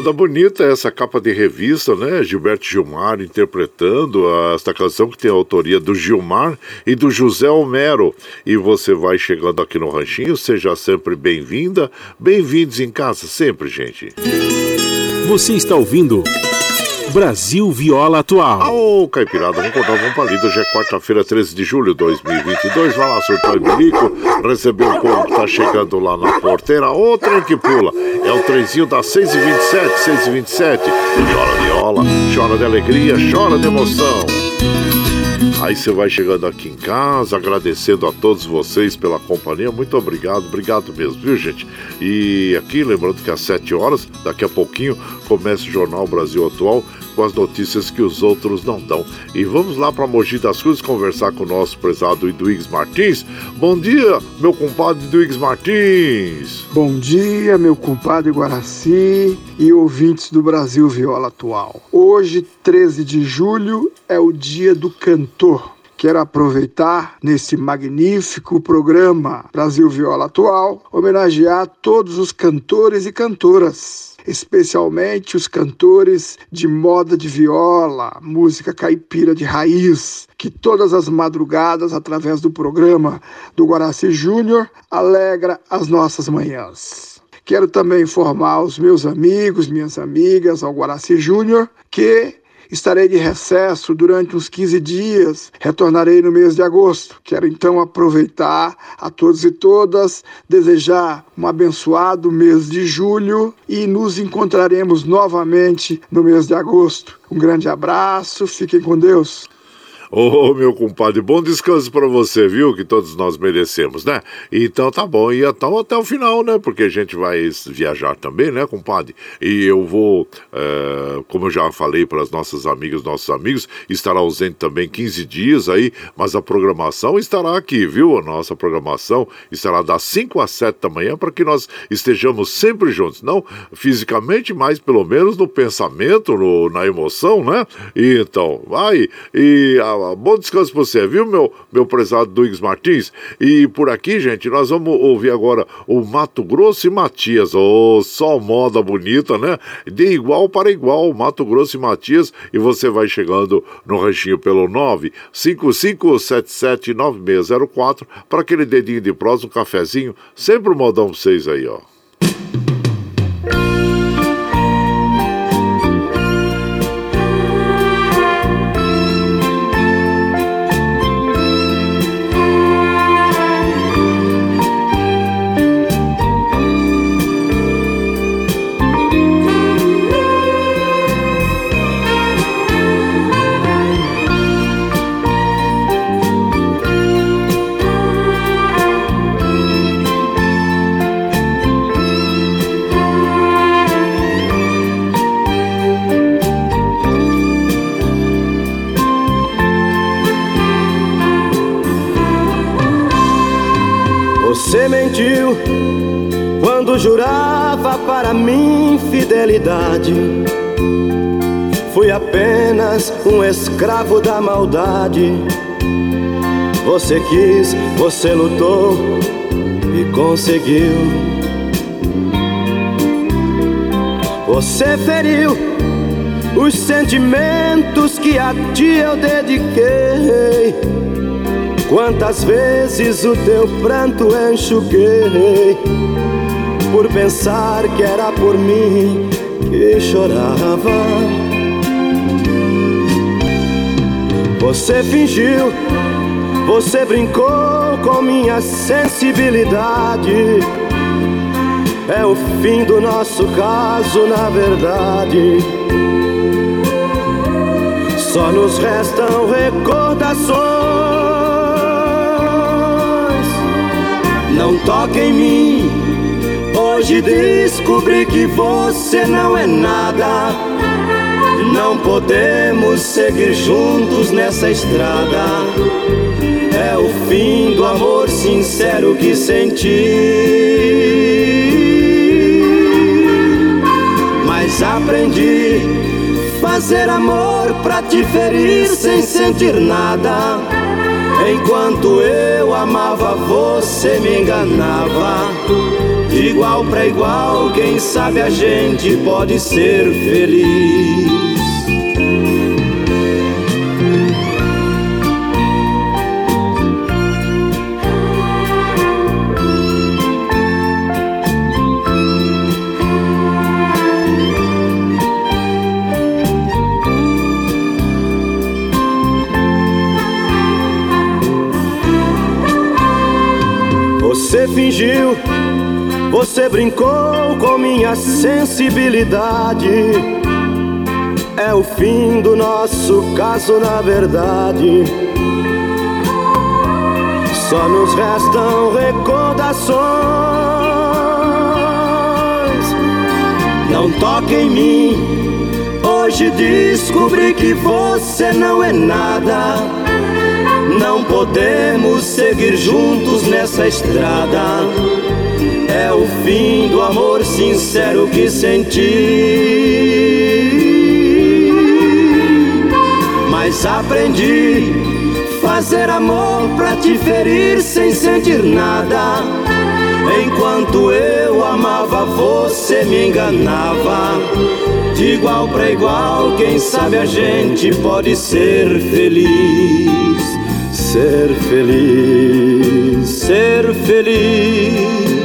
Moda bonita essa capa de revista, né? Gilberto Gilmar interpretando esta canção que tem a autoria do Gilmar e do José Homero. E você vai chegando aqui no Ranchinho, seja sempre bem-vinda. Bem-vindos em casa sempre, gente. Você está ouvindo Brasil Viola Atual. Ô, Caipirada, vamos contar um palito. Hoje é quarta-feira, 13 de julho de 2022. Vai lá, surtou e bilico. Recebeu o que tá chegando lá na porteira. Ô, trem que pula. É o trenzinho das 6h27, 6h27. Viola, viola. Chora de alegria, chora de emoção. Aí você vai chegando aqui em casa, agradecendo a todos vocês pela companhia. Muito obrigado, obrigado mesmo, viu, gente? E aqui, lembrando que às 7 horas, daqui a pouquinho, começa o Jornal Brasil Atual com as notícias que os outros não dão. E vamos lá para Mogi das Cruzes conversar com o nosso prezado Eduígues Martins. Bom dia, meu compadre Eduígues Martins. Bom dia, meu compadre Guaraci e ouvintes do Brasil Viola Atual. Hoje, 13 de julho, é o dia do cantor. Quero aproveitar nesse magnífico programa Brasil Viola Atual homenagear todos os cantores e cantoras especialmente os cantores de moda de viola, música caipira de raiz, que todas as madrugadas, através do programa do Guaraci Júnior, alegra as nossas manhãs. Quero também informar os meus amigos, minhas amigas, ao Guaraci Júnior, que Estarei de recesso durante uns 15 dias, retornarei no mês de agosto. Quero então aproveitar a todos e todas, desejar um abençoado mês de julho e nos encontraremos novamente no mês de agosto. Um grande abraço, fiquem com Deus. Ô, oh, meu compadre, bom descanso para você, viu? Que todos nós merecemos, né? Então tá bom, e então até o final, né? Porque a gente vai viajar também, né, compadre? E eu vou, é, como eu já falei para as nossas amigas, nossos amigos, estará ausente também 15 dias aí, mas a programação estará aqui, viu? A nossa programação estará das 5 às 7 da manhã para que nós estejamos sempre juntos, não fisicamente, mas pelo menos no pensamento, no, na emoção, né? E então, vai, e Bom descanso pra você, viu, meu, meu prezado Duígues Martins? E por aqui, gente, nós vamos ouvir agora o Mato Grosso e Matias. Oh, só moda bonita, né? De igual para igual, Mato Grosso e Matias. E você vai chegando no ranchinho pelo 955779604 para aquele dedinho de prosa, um cafezinho. Sempre um modão pra vocês aí, ó. Jurava para mim fidelidade. Fui apenas um escravo da maldade. Você quis, você lutou e conseguiu. Você feriu os sentimentos que a ti eu dediquei. Quantas vezes o teu pranto enxuguei por pensar que era por mim que chorava. Você fingiu, você brincou com minha sensibilidade. É o fim do nosso caso, na verdade. Só nos restam recordações não toque em mim. Hoje descobri que você não é nada. Não podemos seguir juntos nessa estrada. É o fim do amor sincero que senti. Mas aprendi fazer amor pra te ferir sem sentir nada. Enquanto eu amava, você me enganava. De igual para igual, quem sabe a gente pode ser feliz. Brincou com minha sensibilidade. É o fim do nosso caso, na verdade. Só nos restam recordações. Não toque em mim. Hoje descobri que você não é nada não podemos seguir juntos nessa estrada. É o fim do amor sincero que senti. Mas aprendi fazer amor pra te ferir sem sentir nada. Enquanto eu amava, você me enganava. De igual para igual, quem sabe a gente pode ser feliz. Ser feliz, ser feliz,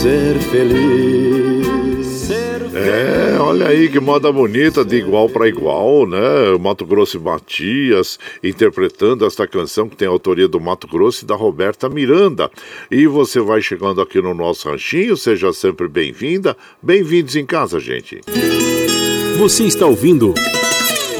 ser feliz. Ser feliz. É, olha aí que moda bonita de igual para igual, né? Mato Grosso e Matias interpretando esta canção que tem a autoria do Mato Grosso e da Roberta Miranda. E você vai chegando aqui no nosso ranchinho, seja sempre bem-vinda. Bem-vindos em casa, gente. Você está ouvindo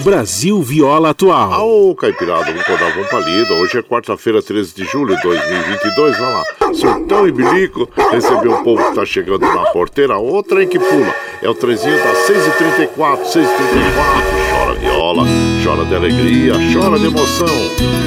Brasil Viola Atual. Ô, Caipirada, vamos acordar, vamos palida. Hoje é quarta-feira, 13 de julho de 2022. Vai lá, surtão e bilico. Receber o povo que tá chegando na porteira. Outra em que pula. É o trezinho das 6h34, 6h34. Chora viola, chora de alegria, chora de emoção.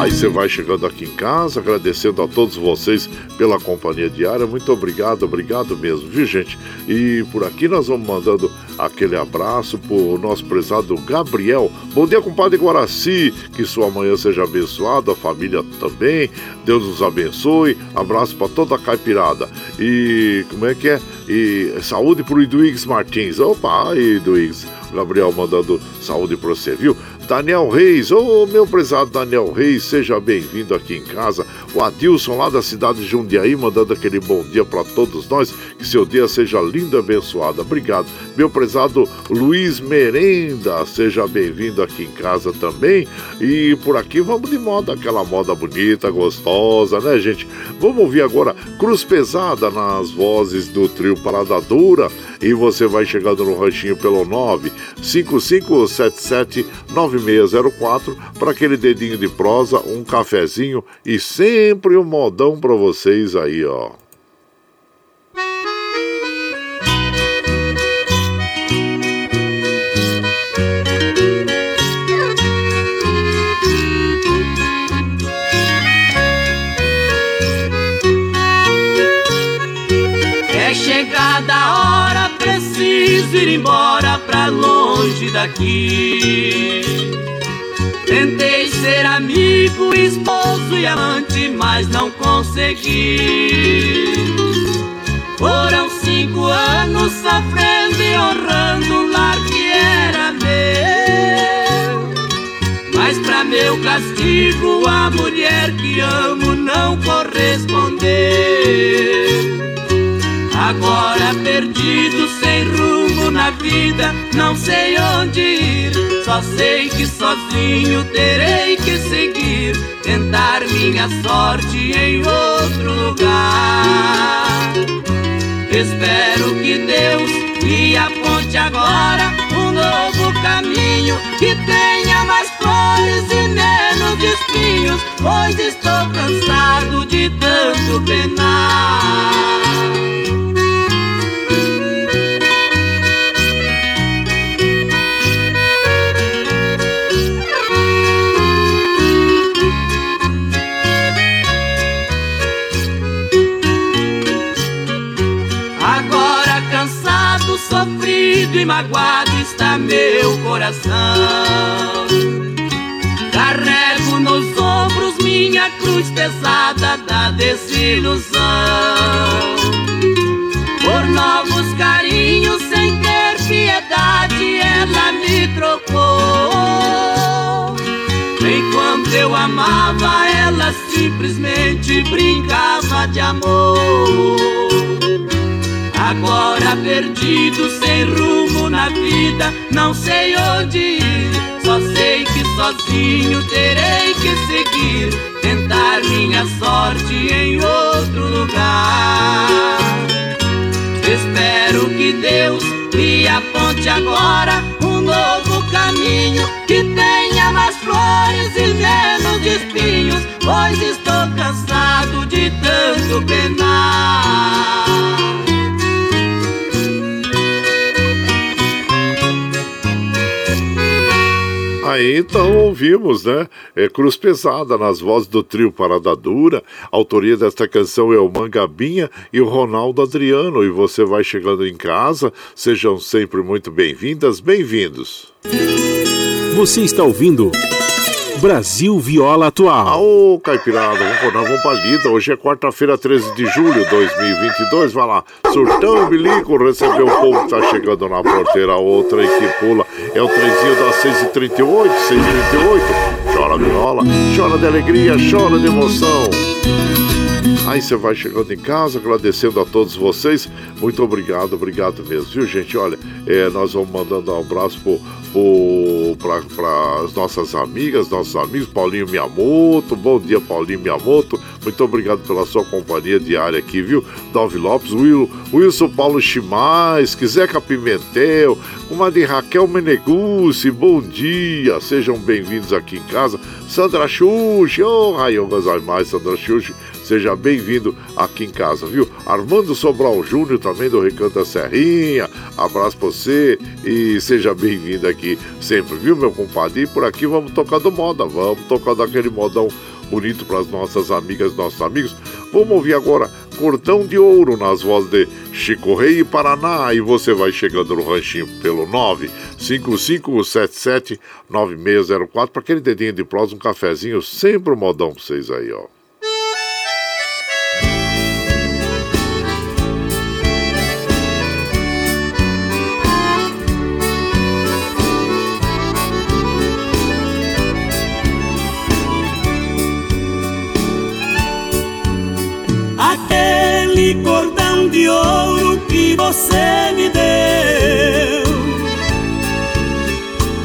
Aí você vai chegando aqui em casa, agradecendo a todos vocês pela companhia diária. Muito obrigado, obrigado mesmo, viu gente? E por aqui nós vamos mandando aquele abraço pro nosso prezado Gabriel. Bom dia, compadre Guaraci. Que sua manhã seja abençoada, a família também. Deus nos abençoe. Abraço para toda a caipirada. E como é que é? E saúde pro Iduígues Martins. Opa, Iduígues. Gabriel mandando saúde para você, viu? Daniel Reis, ô oh, meu prezado Daniel Reis, seja bem-vindo aqui em casa. O Adilson lá da cidade de Jundiaí mandando aquele bom dia para todos nós. Que seu dia seja lindo e abençoado. Obrigado. Meu prezado Luiz Merenda, seja bem-vindo aqui em casa também. E por aqui vamos de moda, aquela moda bonita, gostosa, né, gente? Vamos ouvir agora Cruz Pesada nas vozes do trio Parada Dura. E você vai chegando no ranchinho pelo 95577 9604 para aquele dedinho de prosa, um cafezinho e sempre um modão para vocês aí, ó. É chegada a hora, preciso ir embora pra longe daqui. Tentei ser amigo, esposo e amante, mas não consegui. Foram cinco cinco anos sofrendo e honrando o lar que era meu. Mas pra meu castigo, a mulher que amo não correspondeu. Agora perdido, sem rumo na vida, não sei onde ir. Só sei que sozinho terei que seguir, tentar minha sorte em outro lugar. Espero que Deus me aponte agora um novo caminho que tenha mais flores e menos espinhos, pois estou cansado de tanto penar. Sofrido e magoado está meu coração. Carrego nos ombros minha cruz pesada da desilusão. Por novos carinhos, sem ter piedade, ela me trocou. Enquanto eu amava, ela simplesmente brincava de amor. Agora perdido, sem rumo na vida, não sei onde ir. Só sei que sozinho terei que seguir, tentar minha sorte em outro lugar. Espero que Deus me aponte agora um novo caminho que tenha mais flores e menos espinhos, pois estou cansado de tanto penar. Aí então ouvimos, né? É, Cruz Pesada nas vozes do trio Parada Dura. A autoria desta canção é o Mangabinha e o Ronaldo Adriano. E você vai chegando em casa, sejam sempre muito bem-vindas, bem-vindos. Você está ouvindo. Brasil Viola Atual. Ô, Caipirada, vamos, nós vamos pra lida. Hoje é quarta-feira, 13 de julho de 2022. Vai lá, surtão bilico, recebeu o povo que tá chegando na porteira. Outra e que pula é o trenzinho das 6h38, 6h38. Chora viola, chora de alegria, chora de emoção. Aí você vai chegando em casa, agradecendo a todos vocês. Muito obrigado, obrigado mesmo, viu, gente? Olha, é, nós vamos mandando um abraço para as nossas amigas, nossos amigos, Paulinho Miyamoto. Bom dia, Paulinho Miyamoto. Muito obrigado pela sua companhia diária aqui, viu? Dalvi Lopes, Will, Wilson Paulo Chimais, Zeca Pimentel, comadre Raquel Menegucci, bom dia. Sejam bem-vindos aqui em casa. Sandra Xuxi, oh, Rayon mais, Sandra Xuxi. Seja bem-vindo aqui em casa, viu? Armando Sobral Júnior, também do Recanto da Serrinha. Abraço pra você e seja bem-vindo aqui sempre, viu, meu compadre? E por aqui vamos tocando moda, vamos tocando aquele modão bonito para as nossas amigas, nossos amigos. Vamos ouvir agora Cordão de Ouro nas vozes de Chico Rei e Paraná. E você vai chegando no ranchinho pelo 955779604 para aquele dedinho de prosa, um cafezinho, sempre um modão para vocês aí, ó. Cordão de ouro que você me deu.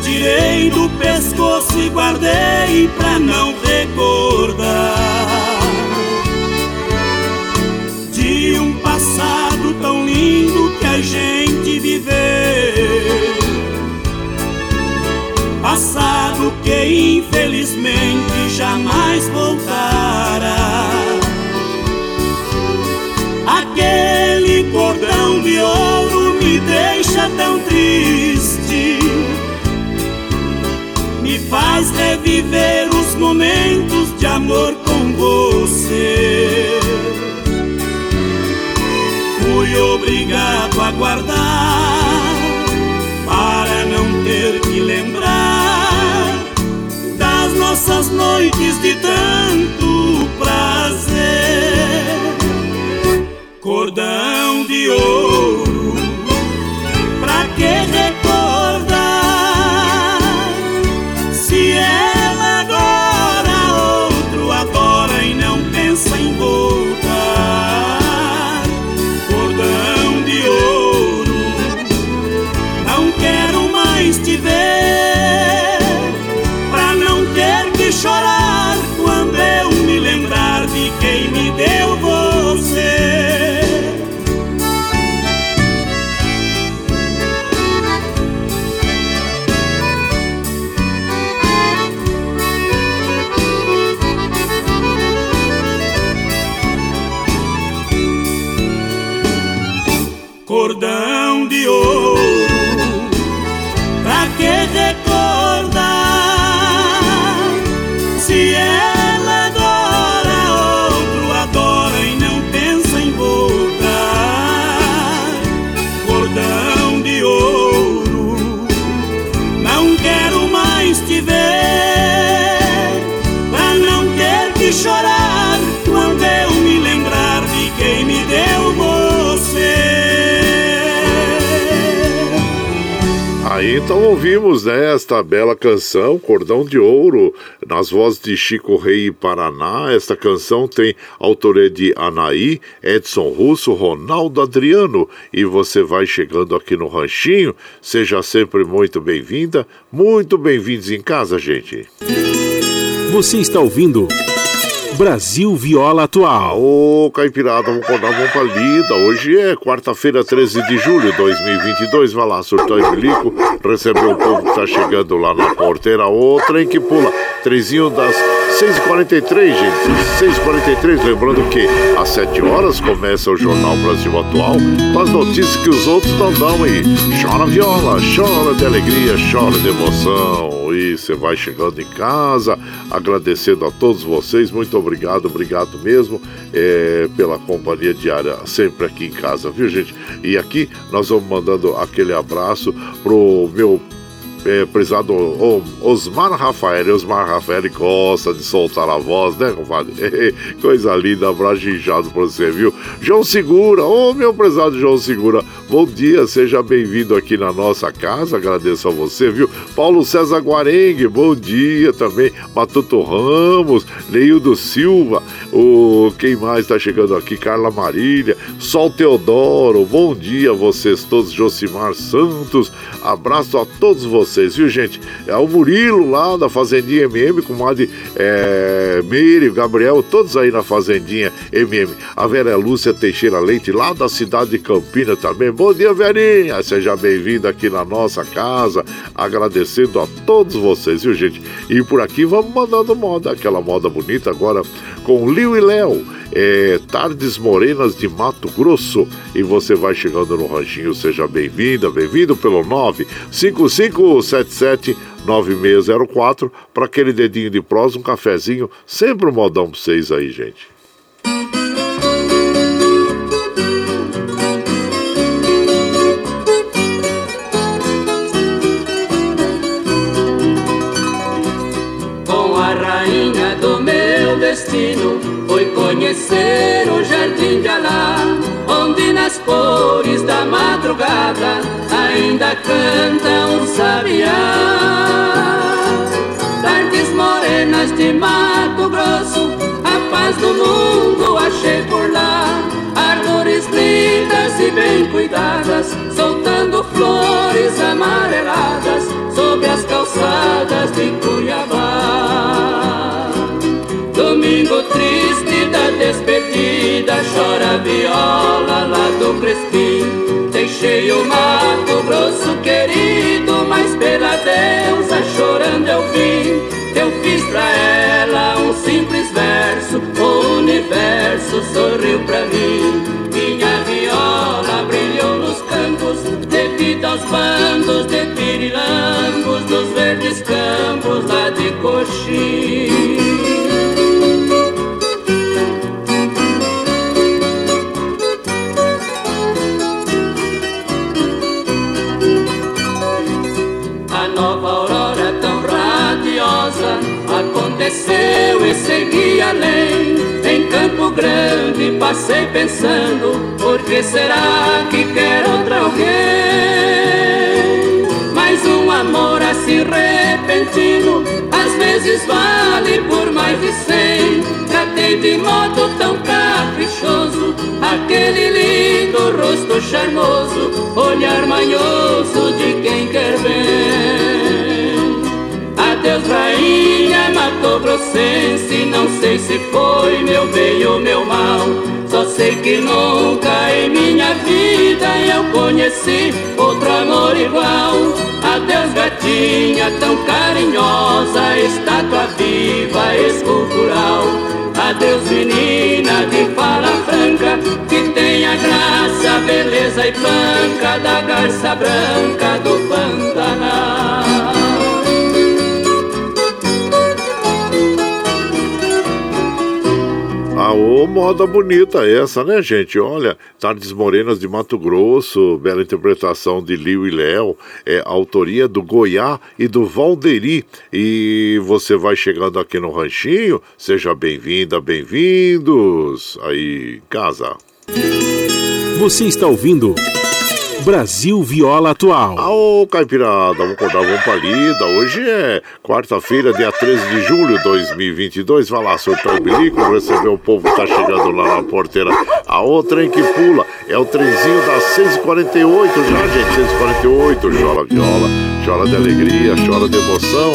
Tirei do pescoço e guardei pra não recordar de um passado tão lindo que a gente viveu. Passado que infelizmente jamais voltará. Reviver os momentos de amor com você. Fui obrigado a guardar para não ter que lembrar das nossas noites de tanto prazer cordão de ouro ouvimos né, esta bela canção, Cordão de Ouro, nas vozes de Chico Rei e Paraná. Esta canção tem autoria de Anaí, Edson Russo, Ronaldo Adriano. E você vai chegando aqui no Ranchinho. Seja sempre muito bem-vinda, muito bem-vindos em casa, gente. Você está ouvindo. Brasil Viola Atual. Ô, Caipirada, vamos acordar, vamos pra lida. Hoje é quarta-feira, 13 de julho de 2022. Vai lá, surtou e bilico, recebeu o povo que tá chegando lá na porteira. Outra em que pula. Trezinho das 6h43, gente. 6h43, lembrando que às 7 horas começa o Jornal Brasil Atual com as notícias que os outros não dão aí. Chora viola, chora de alegria, chora de emoção. E você vai chegando em casa, agradecendo a todos vocês. Muito obrigado, obrigado mesmo é, pela companhia diária sempre aqui em casa, viu, gente? E aqui nós vamos mandando aquele abraço pro meu é, prezado Osmar Rafael. Osmar Rafael gosta de soltar a voz, né, compadre? Coisa linda, abraço inchado pra você, viu? João Segura, ô oh, meu prezado João Segura, bom dia, seja bem-vindo aqui na nossa casa, agradeço a você, viu? Paulo César Guarengue, bom dia também. Matuto Ramos, Neildo Silva, o quem mais tá chegando aqui? Carla Marília, Sol Teodoro, bom dia a vocês todos, Josimar Santos, abraço a todos vocês vocês, viu, gente? É o Murilo lá da Fazendinha MM, com o é, Meire, Gabriel, todos aí na Fazendinha MM. A Vera Lúcia Teixeira Leite, lá da cidade de Campina também. Bom dia, Verinha! Seja bem-vinda aqui na nossa casa. Agradecendo a todos vocês, viu, gente? E por aqui vamos mandando moda, aquela moda bonita agora com Liu e Léo é, Tardes Morenas de Mato Grosso. E você vai chegando no ranchinho, seja bem-vinda, bem-vindo pelo 95577 9604 para aquele dedinho de prosa, um cafezinho, sempre um modão para vocês aí, gente. Foi conhecer o jardim de Alá, onde nas cores da madrugada ainda canta um sabiá. Tardes morenas de Mato Grosso, a paz do mundo achei por lá. Árvores lindas e bem cuidadas, soltando flores amareladas sobre as calçadas de Cuiabá. Despedida, chora viola lá do Crespim. Deixei o Mato Grosso querido, mas pela deusa chorando eu vim. Eu fiz pra ela um simples verso, o universo sorriu pra mim. Minha viola brilhou nos campos, devido aos bandos de pirilangos, nos verdes campos lá de Coxim. E segui além. Em Campo Grande passei pensando, por que será que quer outra alguém? Mas um amor assim repentino, às vezes vale por mais de cem. Tratei de modo tão caprichoso, aquele lindo rosto charmoso, olhar manhoso de Não sei se foi meu bem ou meu mal. Só sei que nunca em minha vida Eu conheci outro amor igual. Adeus, gatinha tão carinhosa Estátua viva, escultural. Adeus, menina de fala franca Que tem a graça, beleza e panca Da garça branca do Pantanal ô moda bonita essa, né, gente? Olha, Tardes Morenas de Mato Grosso, bela interpretação de Liu e Léo, é autoria do Goiá e do Valderi. E você vai chegando aqui no Ranchinho, seja bem-vinda, bem-vindos aí, casa. Você está ouvindo Brasil Viola Atual. Ô, Caipirada, vamos acordar, vamos pra lida. Hoje é quarta-feira, dia 13 de julho de 2022. Vai lá, surtar o bilico, receber o povo que tá chegando lá na porteira. A outra em que pula é o trenzinho das 648 já, gente. 648, chora viola, chora de alegria, chora de emoção.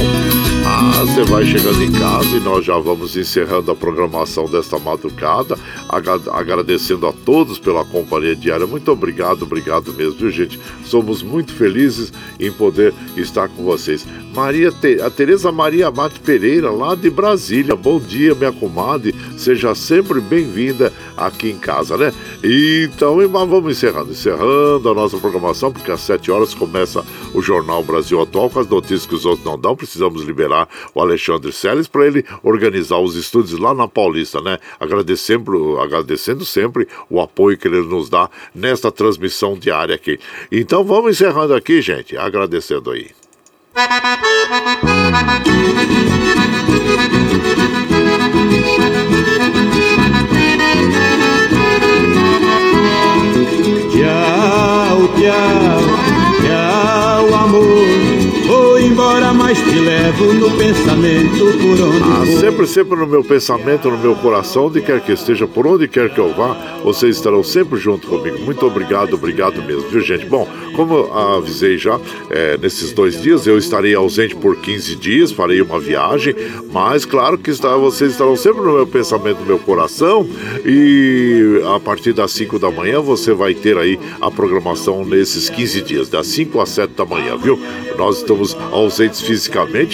Você vai chegando em casa e nós já vamos encerrando a programação desta madrugada, agradecendo a todos pela companhia diária. Muito obrigado, obrigado mesmo, viu, gente? Somos muito felizes em poder estar com vocês. Maria a Tereza Maria Mate Pereira, lá de Brasília. Bom dia, minha comadre. Seja sempre bem-vinda aqui em casa, né? Então, vamos encerrando, encerrando a nossa programação, porque às 7 horas começa o Jornal Brasil Atual com as notícias que os outros não dão. Precisamos liberar o Alexandre Seles para ele organizar os estúdios lá na Paulista, né? Agradecendo, agradecendo sempre o apoio que ele nos dá nesta transmissão diária aqui. Então, vamos encerrando aqui, gente, agradecendo aí. Tchau, tchau, tchau, amor embora, mas te levo no pensamento por onde ah, for. Sempre, sempre no meu pensamento, no meu coração, onde quer que esteja, por onde quer que eu vá, vocês estarão sempre junto comigo. Muito obrigado, obrigado mesmo, viu gente? Bom, como avisei já, é, nesses dois dias eu estarei ausente por 15 dias, farei uma viagem, mas claro que está, vocês estarão sempre no meu pensamento, no meu coração, e a partir das 5 da manhã você vai ter aí a programação nesses 15 dias, das 5 às 7 da manhã, viu? Nós estamos ausentes fisicamente,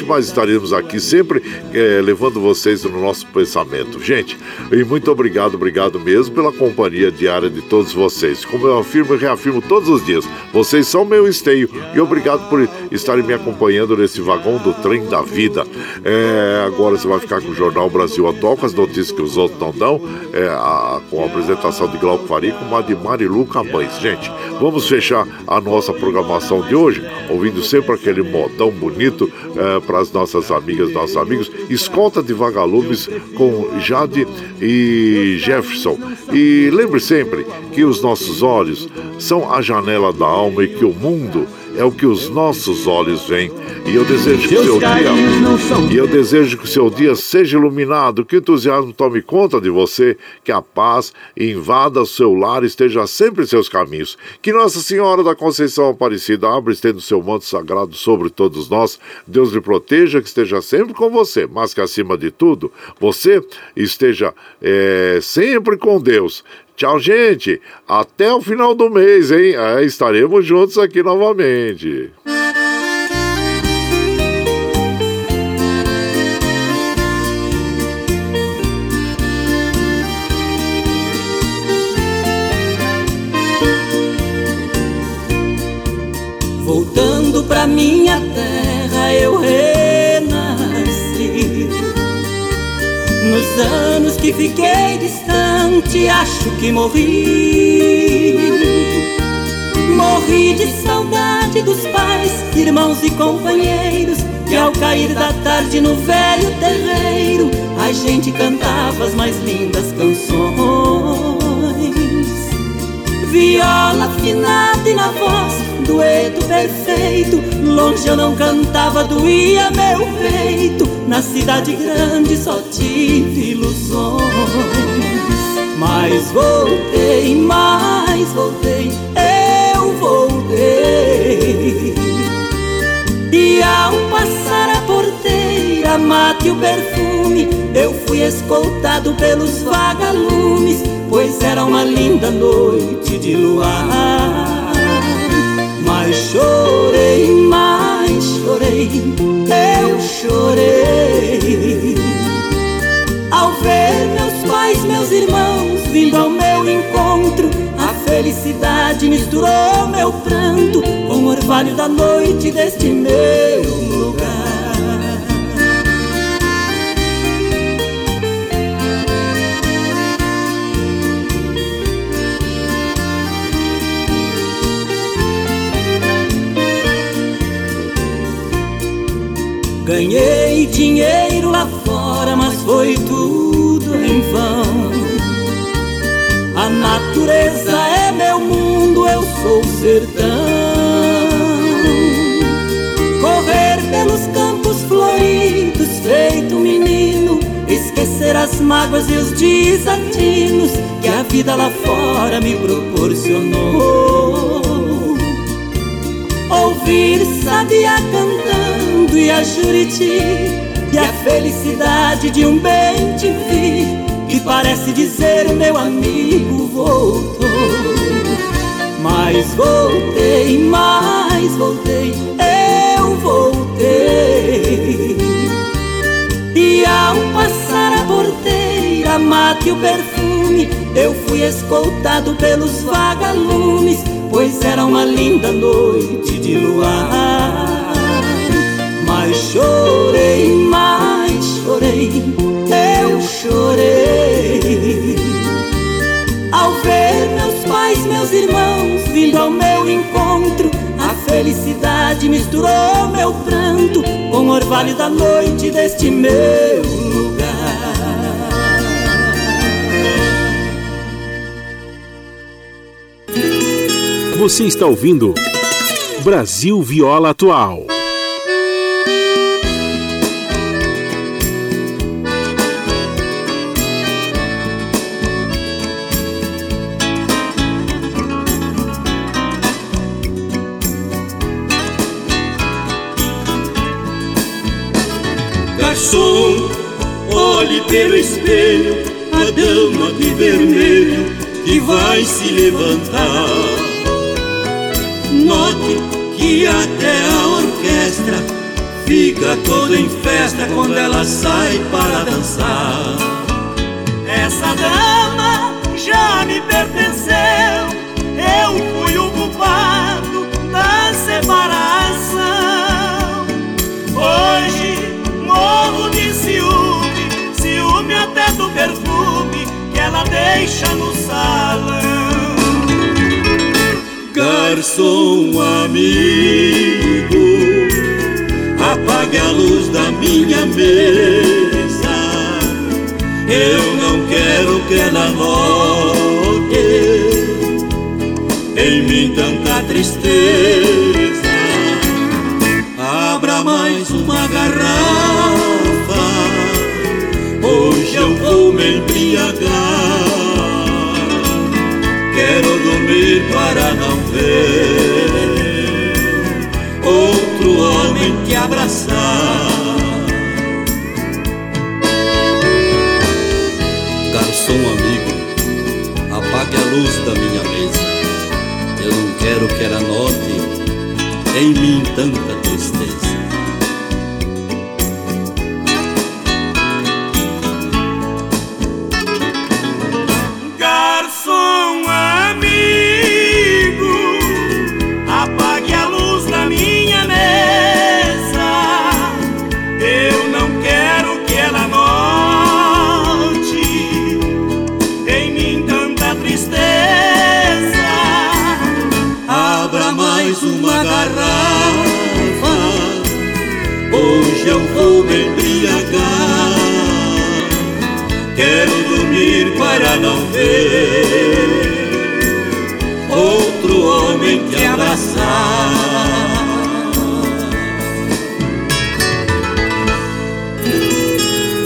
mas estaremos aqui sempre é, levando vocês no nosso pensamento. Gente, e muito obrigado, obrigado mesmo pela companhia diária de todos vocês. Como eu afirmo e reafirmo todos os dias, vocês são meu esteio e obrigado por estarem me acompanhando nesse vagão do trem da vida. É, agora você vai ficar com o Jornal Brasil Atual, com as notícias que os outros não dão, é, a, com a apresentação de Glauco Faria com a de Marilu Cabães. Gente, vamos fechar a nossa programação de hoje, ouvindo sempre aquele modão bonito é, para as nossas amigas, nossos amigos. Escolta de Vagalumes com Jade e Jefferson. E lembre sempre que os nossos olhos são a janela da alma e que o mundo é o que os nossos olhos veem. E eu desejo que o seu dia, e eu desejo que o seu dia seja iluminado, que o entusiasmo tome conta de você, que a paz invada o seu lar e esteja sempre em seus caminhos. Que Nossa Senhora da Conceição Aparecida abra estendo o seu manto sagrado sobre todos nós. Deus lhe proteja, que esteja sempre com você, mas que acima de tudo, você esteja é, sempre com Deus Tchau, gente. Até o final do mês, hein? É, estaremos juntos aqui novamente. Voltando pra minha terra, eu renasci. Nos anos que fiquei distante, acho que morri. Morri de saudade dos pais, irmãos e companheiros. Que ao cair da tarde no velho terreiro, a gente cantava as mais lindas canções. Viola afinada e na voz, dueto perfeito. Longe eu não cantava, doía meu peito. Na cidade grande só tive ilusões. Mas voltei, mas voltei, eu voltei. E ao passar a porteira, mate o perfume, eu fui escoltado pelos vagalumes pois era uma linda noite de luar. Mas chorei, mas chorei, eu chorei. Ao ver meus pais, meus irmãos vindo ao meu encontro, a felicidade misturou meu pranto com o orvalho da noite deste meu lugar. Ganhei dinheiro lá fora, mas foi tudo em vão. A natureza é meu mundo eu sou sertão. Correr pelos campos floridos, feito menino, esquecer as mágoas e os desatinos que a vida lá fora me proporcionou. Ouvir sabia cantando e a juriti e a felicidade de um bem te vi que parece dizer meu amigo voltou. Mas voltei, mas voltei, eu voltei. E ao passar a porteira, mate o perfume, eu fui escoltado pelos vagalumes, pois era uma linda noite de luar. Chorei, mas chorei, eu chorei ao ver meus pais, meus irmãos vindo ao meu encontro. A felicidade misturou meu pranto com o orvalho da noite deste meu lugar. Você está ouvindo Brasil Viola Atual. Levantar. Note que até a orquestra fica toda em festa quando ela sai para dançar. Garçom amigo, apague a luz da minha mesa. Eu não quero que ela note em mim tanta tristeza abra mais uma garrafa. Hoje eu vou me embriagar. Quero dormir para não ver outro homem te abraçar. Garçom amigo, apague a luz da minha mesa. Eu não quero que ela note em mim tanta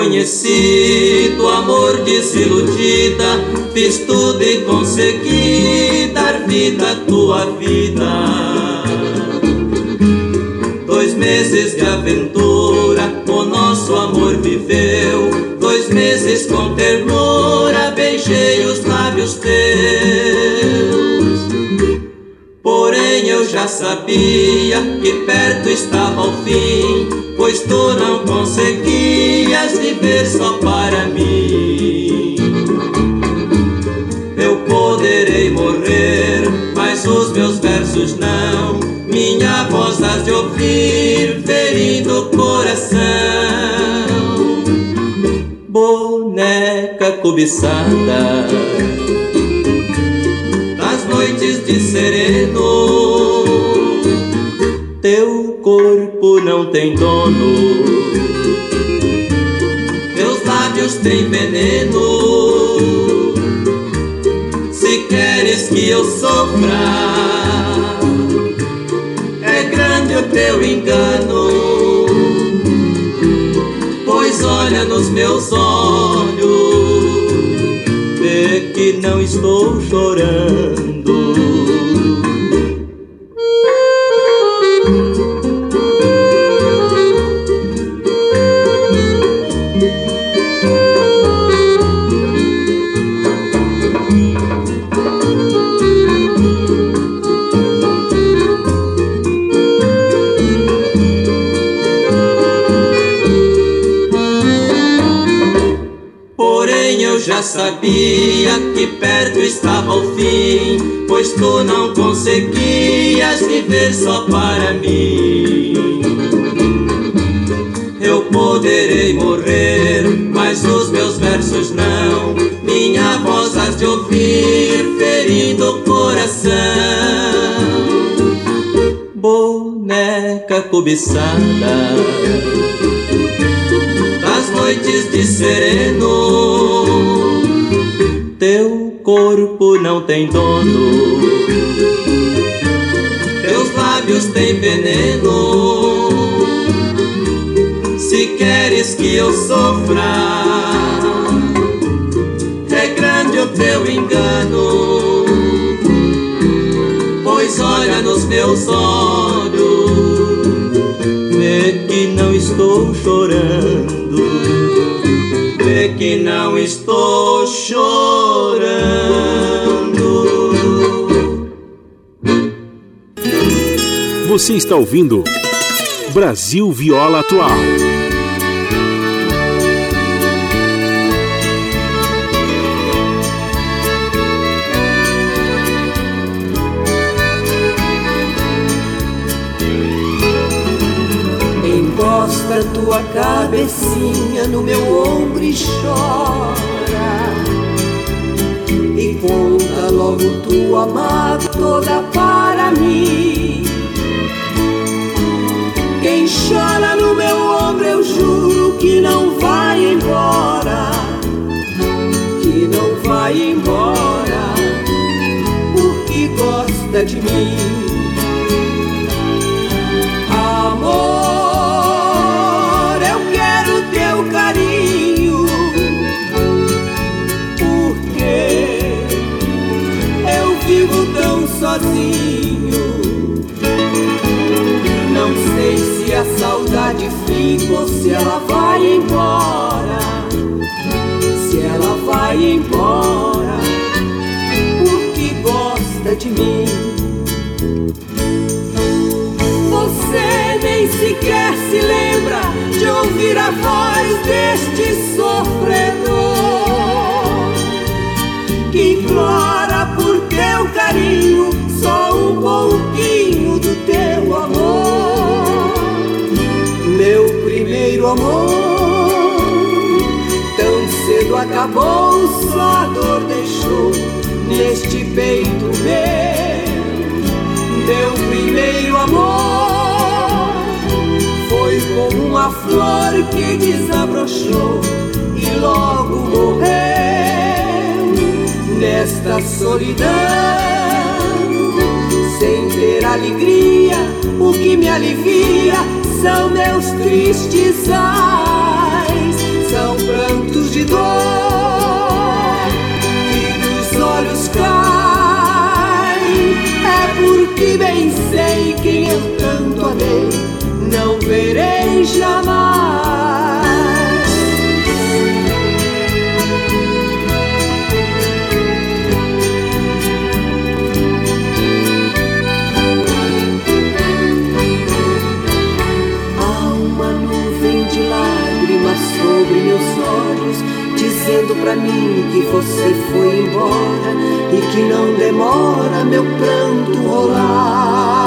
Conheci, do amor desiludida, fiz tudo e consegui dar vida à tua vida. Dois meses de aventura, o nosso amor viveu. Dois meses com ternura, beijei os lábios teus. Porém eu já sabia que perto estava o fim, pois tu não conseguias viver só para mim. Eu poderei morrer, mas os meus versos não. Minha voz has de ouvir, ferindo o coração. Boneca cobiçada, nas noites de sereno, teu corpo não tem dono, lábios têm veneno queres que eu sofra. É grande o teu engano, pois olha nos meus olhos, vê que não estou chorando. Sabia que perto estava o fim, pois tu não conseguias viver só para mim. Eu poderei morrer, mas os meus versos não. Minha voz has de ouvir, ferindo o coração. Boneca cobiçada das noites de sereno teu corpo não tem dono, teus lábios têm veneno. Se queres que eu sofra, é grande o teu engano. Pois olha nos meus olhos, vê que não estou chorando vê que não estou chorando. Você está ouvindo Brasil Viola Atual. Encosta tua cabecinha no meu ombro e chora E conta logo tua mágoa toda para mim no meu ombro eu juro que não vai embora Que não vai embora Porque gosta de mim sozinho. Se ela vai embora. Se ela vai embora, porque gosta de mim. Você nem sequer se lembra de ouvir a voz deste sofredor que implora por teu carinho primeiro amor. Tão cedo acabou, só dor deixou neste peito meu, meu primeiro amor. Foi como uma flor que desabrochou e logo morreu nesta solidão sem ter alegria, o que me alivia são meus tristes ais, são prantos de dor que dos olhos caem. É porque bem sei quem eu tanto amei, não verei jamais. sobre meus olhos, dizendo pra mim que você foi embora e que não demora meu pranto rolar.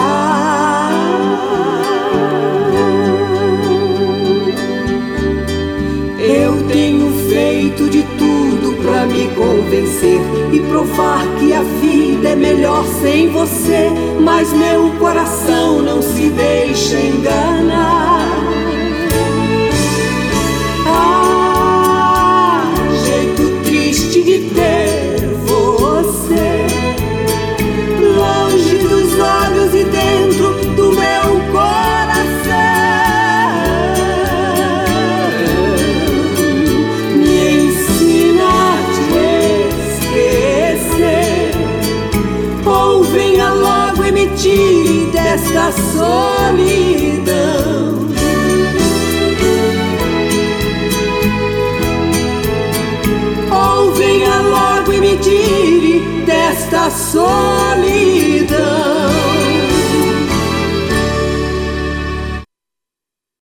Eu tenho feito de tudo pra me convencer e provar que a vida é melhor sem você, mas meu coração não se deixa enganar. Solidão. Ou venha logo e me tire desta solidão.